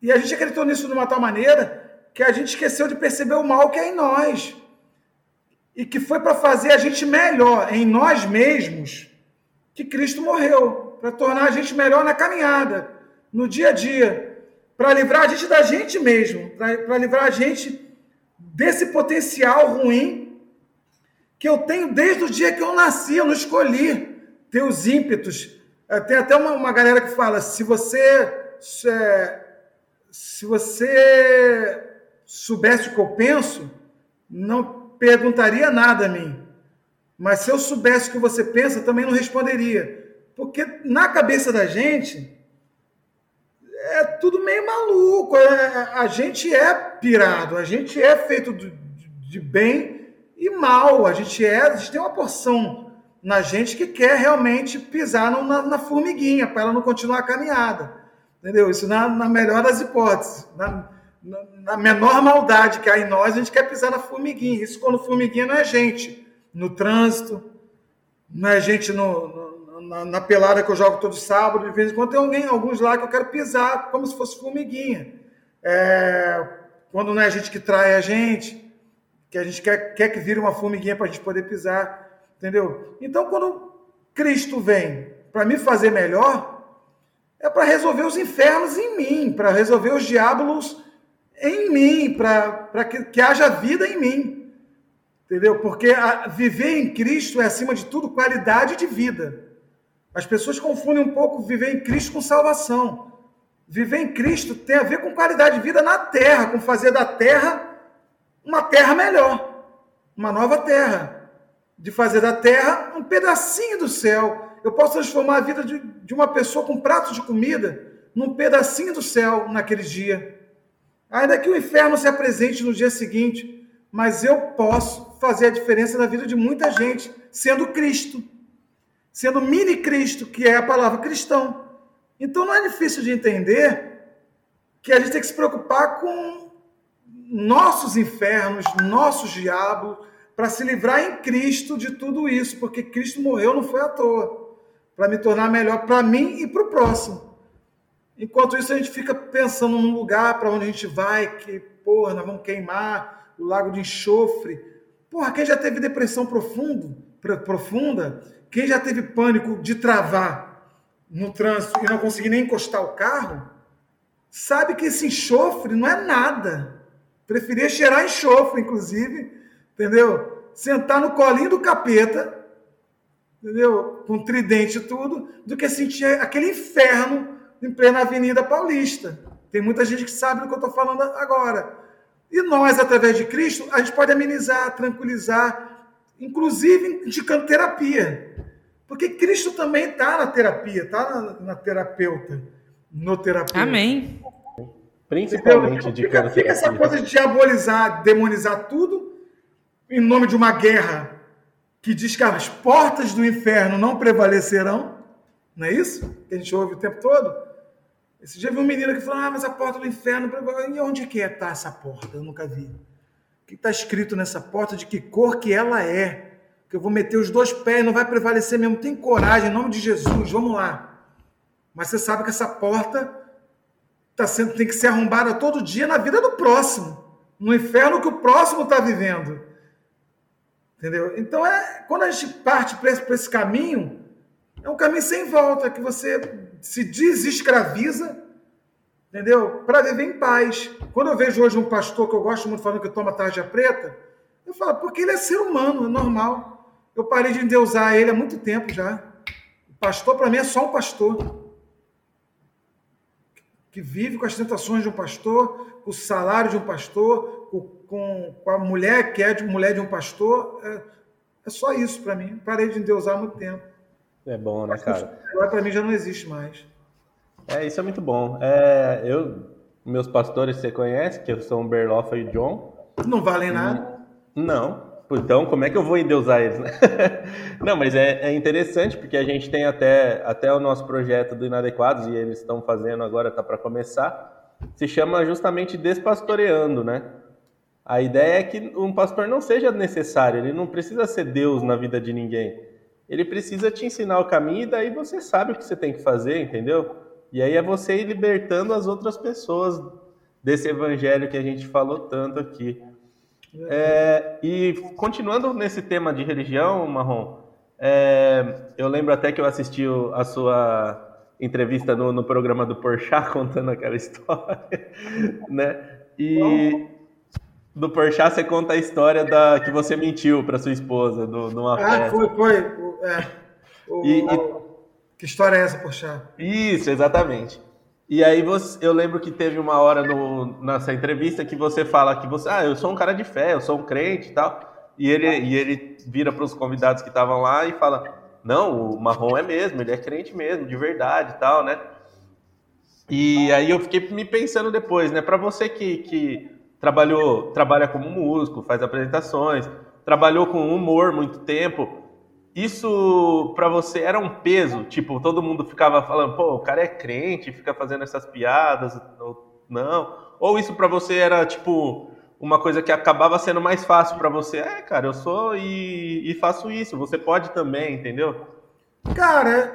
E a gente acreditou nisso de uma tal maneira que a gente esqueceu de perceber o mal que é em nós e que foi para fazer a gente melhor em nós mesmos que Cristo morreu, para tornar a gente melhor na caminhada, no dia a dia, para livrar a gente da gente mesmo, para livrar a gente desse potencial ruim que eu tenho desde o dia que eu nasci, eu não escolhi ter os ímpetos. É, tem até uma, uma galera que fala: se você se, se você soubesse o que eu penso, não perguntaria nada a mim. Mas se eu soubesse o que você pensa, também não responderia. Porque na cabeça da gente é tudo meio maluco. É, a gente é pirado, a gente é feito de, de bem e mal. A gente é, a gente tem uma porção na gente que quer realmente pisar na, na, formiguinha para ela não continuar a caminhada. Entendeu? Isso na, na melhor das hipóteses. Na, na menor maldade que há em nós, a gente quer pisar na formiguinha. Isso quando formiguinha não é gente no trânsito, não é gente no, no, na, na, pelada que eu jogo todo sábado, de vez em quando tem alguém, alguns lá que eu quero pisar como se fosse formiguinha. É, quando não é gente que trai a gente, que a gente quer, quer que vire uma formiguinha para a gente poder pisar, entendeu? Então, quando Cristo vem para me fazer melhor, é para resolver os infernos em mim, para resolver os diabos em mim, para que, que haja vida em mim. Entendeu? Porque a, viver em Cristo é, acima de tudo, qualidade de vida. As pessoas confundem um pouco viver em Cristo com salvação. Viver em Cristo tem a ver com qualidade de vida na terra, com fazer da terra uma terra melhor, uma nova terra. De fazer da terra um pedacinho do céu. Eu posso transformar a vida de, de uma pessoa com pratos de comida num pedacinho do céu naquele dia. Ainda que o inferno se apresente no dia seguinte, mas eu posso fazer a diferença na vida de muita gente, sendo Cristo, sendo mini Cristo, que é a palavra cristão. Então não é difícil de entender que a gente tem que se preocupar com nossos infernos, nossos diabos, para se livrar em Cristo de tudo isso, porque Cristo morreu não foi à toa, para me tornar melhor para mim e para o próximo. Enquanto isso, a gente fica pensando num lugar para onde a gente vai, que, porra, nós vamos queimar o lago de enxofre. Porra, quem já teve depressão profundo, profunda, quem já teve pânico de travar no trânsito e não conseguir nem encostar o carro, sabe que esse enxofre não é nada. Preferia cheirar enxofre, inclusive, entendeu? Sentar no colinho do capeta, entendeu? Com tridente e tudo, do que sentir aquele inferno em plena Avenida Paulista. Tem muita gente que sabe do que eu estou falando agora. E nós, através de Cristo, a gente pode amenizar, tranquilizar, inclusive indicando terapia. Porque Cristo também está na terapia, está na, na, terapeuta, no terapeuta. Amém. Principalmente de fica, fica essa coisa de diabolizar, demonizar tudo em nome de uma guerra que diz que as portas do inferno não prevalecerão. Não é isso que a gente ouve o tempo todo? Esse dia vi um menino que falou: Ah, mas a porta do inferno. E onde é que está essa porta? Eu nunca vi. O que está escrito nessa porta? De que cor que ela é? Que eu vou meter os dois pés, não vai prevalecer mesmo. Tem coragem, em nome de Jesus, vamos lá. Mas você sabe que essa porta tá sendo, tem que ser arrombada todo dia na vida do próximo. No inferno que o próximo está vivendo. Entendeu? Então, é, quando a gente parte para esse, esse caminho, é um caminho sem volta, que você se desescraviza, entendeu? Para viver em paz. Quando eu vejo hoje um pastor que eu gosto muito falando que toma tarja preta, eu falo, porque ele é ser humano, é normal. Eu parei de endeusar ele há muito tempo já. O pastor, para mim, é só um pastor. Que vive com as tentações de um pastor, com o salário de um pastor, com, com, a mulher que é de mulher de um pastor. É, é só isso para mim. Parei de endeusar há muito tempo. É bom, né, cara? Agora para mim já não existe mais. É, isso é muito bom. É, eu, meus pastores você conhece, que são Berlofa e John. Não valem nada. Não. Então, como é que eu vou endeusar eles, né? <laughs> Não, mas é, é, interessante porque a gente tem até, até o nosso projeto do Inadequados e eles estão fazendo agora, está para começar. Se chama justamente Despastoreando, né? A ideia é que um pastor não seja necessário, ele não precisa ser Deus na vida de ninguém ele precisa te ensinar o caminho e daí você sabe o que você tem que fazer, entendeu? E aí é você ir libertando as outras pessoas desse evangelho que a gente falou tanto aqui. É, e continuando nesse tema de religião, Marrom, é, eu lembro até que eu assisti a sua entrevista no, no programa do Porchat <laughs> contando aquela história, né? E do Porchat você conta a história da que você mentiu para sua esposa do, numa ah, festa. foi, foi. É, o, e, e... Que história é essa, Porchat? Isso, exatamente. E aí você, eu lembro que teve uma hora no, nessa entrevista que você fala que você, ah, eu sou um cara de fé, eu sou um crente e tal. E ele, e ele vira para os convidados que estavam lá e fala, não, o Marrom é mesmo, ele é crente mesmo, de verdade e tal, né? E aí eu fiquei me pensando depois, né? Para você que, que trabalhou, trabalha como músico, faz apresentações, trabalhou com humor muito tempo. Isso para você era um peso? Tipo, todo mundo ficava falando, pô, o cara é crente, fica fazendo essas piadas, ou não? Ou isso para você era tipo uma coisa que acabava sendo mais fácil para você? É, cara, eu sou e, e, faço isso, você pode também, entendeu? Cara,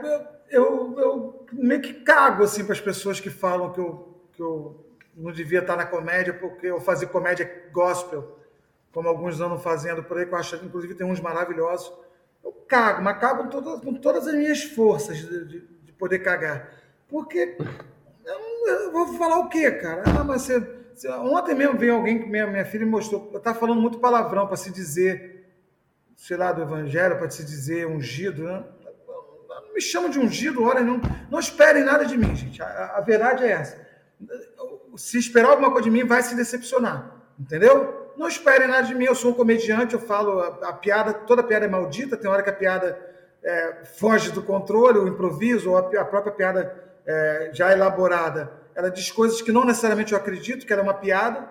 eu, eu, eu meio que cago assim para as pessoas que falam que eu, que eu não devia estar na comédia porque eu fazia comédia gospel, como alguns andam fazendo por aí, que eu acho, inclusive tem uns maravilhosos. Eu cago, mas cago com todas, com todas as minhas forças de, de, de poder cagar. Porque eu, eu, vou falar o quê, cara? Ah, mas você, você, ontem mesmo veio alguém que minha, minha filha me mostrou, eu estava falando muito palavrão para se dizer, sei lá, do evangelho, para se dizer ungido, né? Não me chama de ungido, ora, não, não esperem nada de mim, gente. A, a verdade é essa se esperar alguma coisa de mim, vai se decepcionar. Entendeu? Não esperem nada de mim, eu sou um comediante, eu falo, a, a piada, toda piada é maldita, tem hora que a piada é, foge do controle, o improviso, ou a, a própria piada é, já elaborada, ela diz coisas que não necessariamente eu acredito, que era uma piada.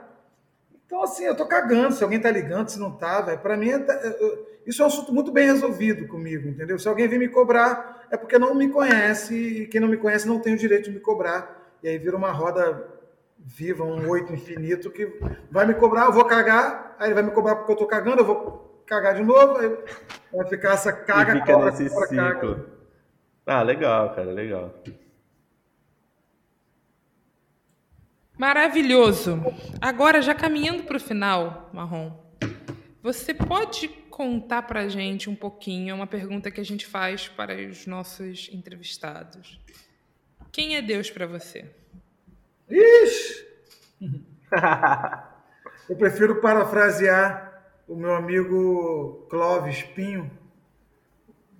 Então, assim, eu tô cagando se alguém tá ligando, se não tá, velho. Pra mim, é, é, isso é um assunto muito bem resolvido comigo, entendeu? Se alguém vir me cobrar, é porque não me conhece, e quem não me conhece não tem o direito de me cobrar. E aí vira uma roda viva, um oito infinito, que vai me cobrar, eu vou cagar, aí ele vai me cobrar porque eu tô cagando, eu vou cagar de novo, aí vai ficar essa caga, e fica cobra, nesse cobra, ciclo. Caga. Ah, legal, cara, legal. Maravilhoso. Agora, já caminhando para o final, Marrom, você pode contar para a gente um pouquinho, é uma pergunta que a gente faz para os nossos entrevistados. Quem é Deus para você? Ixi! <laughs> Eu prefiro parafrasear o meu amigo Clóvis Pinho,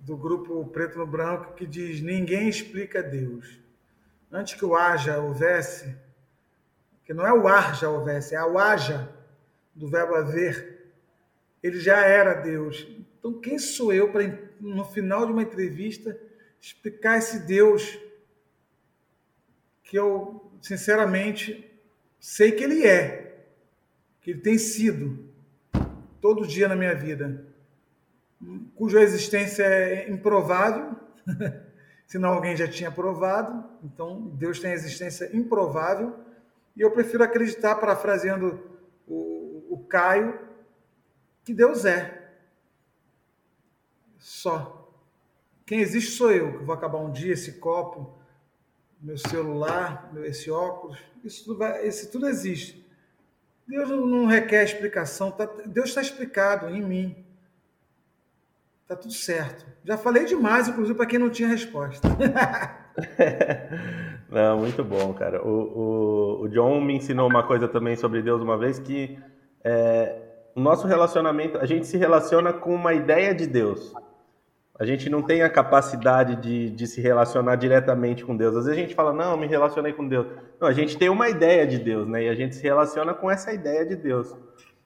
do grupo Preto no Branco, que diz: Ninguém explica Deus. Antes que o haja houvesse, que não é o ar houvesse, é o haja do verbo haver, ele já era Deus. Então, quem sou eu para, no final de uma entrevista, explicar esse Deus que eu, sinceramente, sei que ele é, que ele tem sido todo dia na minha vida, cuja existência é improvável, <laughs> senão alguém já tinha provado. Então, Deus tem a existência improvável e eu prefiro acreditar, parafraseando o, o Caio, que Deus é. Só. Quem existe sou eu, que vou acabar um dia esse copo, meu celular, esse óculos, isso tudo, vai, esse tudo existe. Deus não requer explicação, tá, Deus está explicado em mim. Está tudo certo. Já falei demais, inclusive, para quem não tinha resposta. <laughs> Não, muito bom, cara. O, o, o, John me ensinou uma coisa também sobre Deus uma vez que é, o nosso relacionamento, a gente se relaciona com uma ideia de Deus. A gente não tem a capacidade de, de se relacionar diretamente com Deus. Às vezes a gente fala, não, me relacionei com Deus. Não, a gente tem uma ideia de Deus, né? E a gente se relaciona com essa ideia de Deus.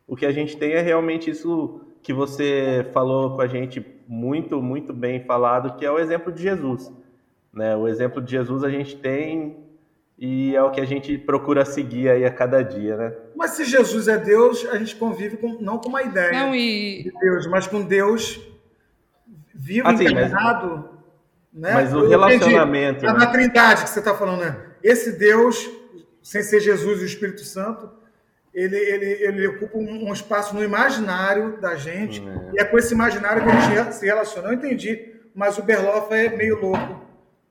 O que a gente tem é realmente isso que você falou com a gente muito, muito bem falado, que é o exemplo de Jesus. Né? O exemplo de Jesus a gente tem e é o que a gente procura seguir aí a cada dia, né? Mas se Jesus é Deus, a gente convive com, não com uma ideia não, e... de Deus, mas com Deus vivo, assim, encarnado. Mas, né? mas o relacionamento... Né? Na Trindade que você está falando, né? Esse Deus, sem ser Jesus e o Espírito Santo, ele, ele, ele ocupa um, um espaço no imaginário da gente, é. e é com esse imaginário que a gente se relaciona. Eu entendi, mas o Berloff é meio louco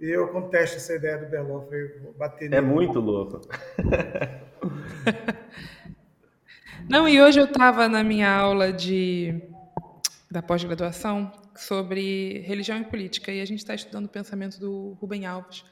e eu contesto essa ideia do Beloff, vou bater é nele. É muito louco. <laughs> Não, e hoje eu estava na minha aula de da pós-graduação sobre religião e política, e a gente está estudando o pensamento do Rubem Alves.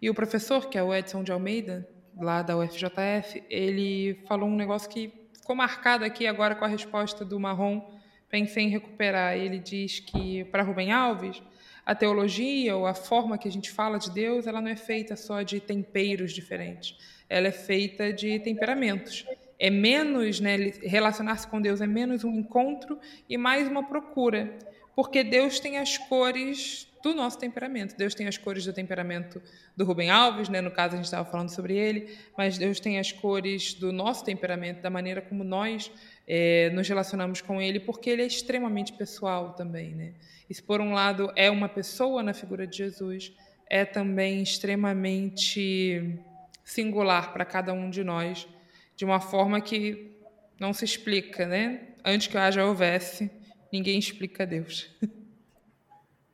E o professor, que é o Edson de Almeida, lá da UFJF, ele falou um negócio que ficou marcado aqui agora com a resposta do Marrom, pensei em recuperar. Ele diz que, para Rubem Alves, a teologia ou a forma que a gente fala de Deus, ela não é feita só de temperos diferentes, ela é feita de temperamentos. É menos, né, relacionar-se com Deus é menos um encontro e mais uma procura, porque Deus tem as cores do nosso temperamento. Deus tem as cores do temperamento do Rubem Alves, né? no caso a gente estava falando sobre ele, mas Deus tem as cores do nosso temperamento, da maneira como nós é, nos relacionamos com ele, porque ele é extremamente pessoal também. Né? E se por um lado é uma pessoa na figura de Jesus, é também extremamente singular para cada um de nós, de uma forma que não se explica, né? Antes que haja houvesse, ninguém explica Deus. <laughs>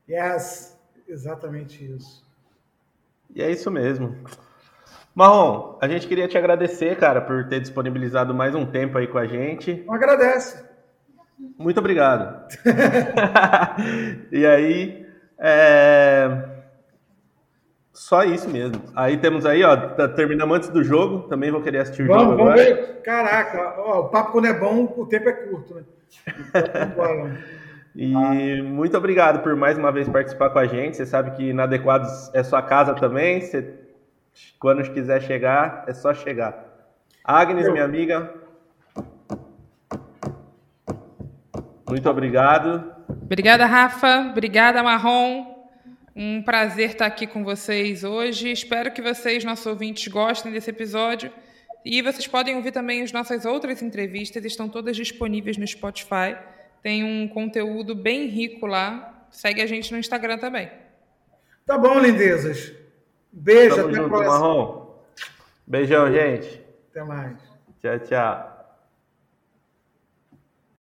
Yes, exatamente isso. E é isso mesmo. Marrom, a gente queria te agradecer, cara, por ter disponibilizado mais um tempo aí com a gente. Não agradece. Muito obrigado. <laughs> <laughs> e aí, é... só isso mesmo. Aí temos aí, ó, tá, terminamos antes do jogo. Também vou querer assistir o vamos, jogo vamos agora. Ver. Caraca, ó, o papo quando é bom, o tempo é curto, né? <laughs> E muito obrigado por mais uma vez participar com a gente. Você sabe que na Adequados é sua casa também. Você, quando quiser chegar, é só chegar. Agnes, minha amiga, Muito obrigado. Obrigada, Rafa. Obrigada, Marrom. Um prazer estar aqui com vocês hoje. Espero que vocês, nossos ouvintes, gostem desse episódio. E vocês podem ouvir também as nossas outras entrevistas, estão todas disponíveis no Spotify. Tem um conteúdo bem rico lá. Segue a gente no Instagram também. Tá bom, lindezas. Beijo, Tamo até junto, a próxima. Marrom. Beijão, gente. Até mais. Tchau, tchau.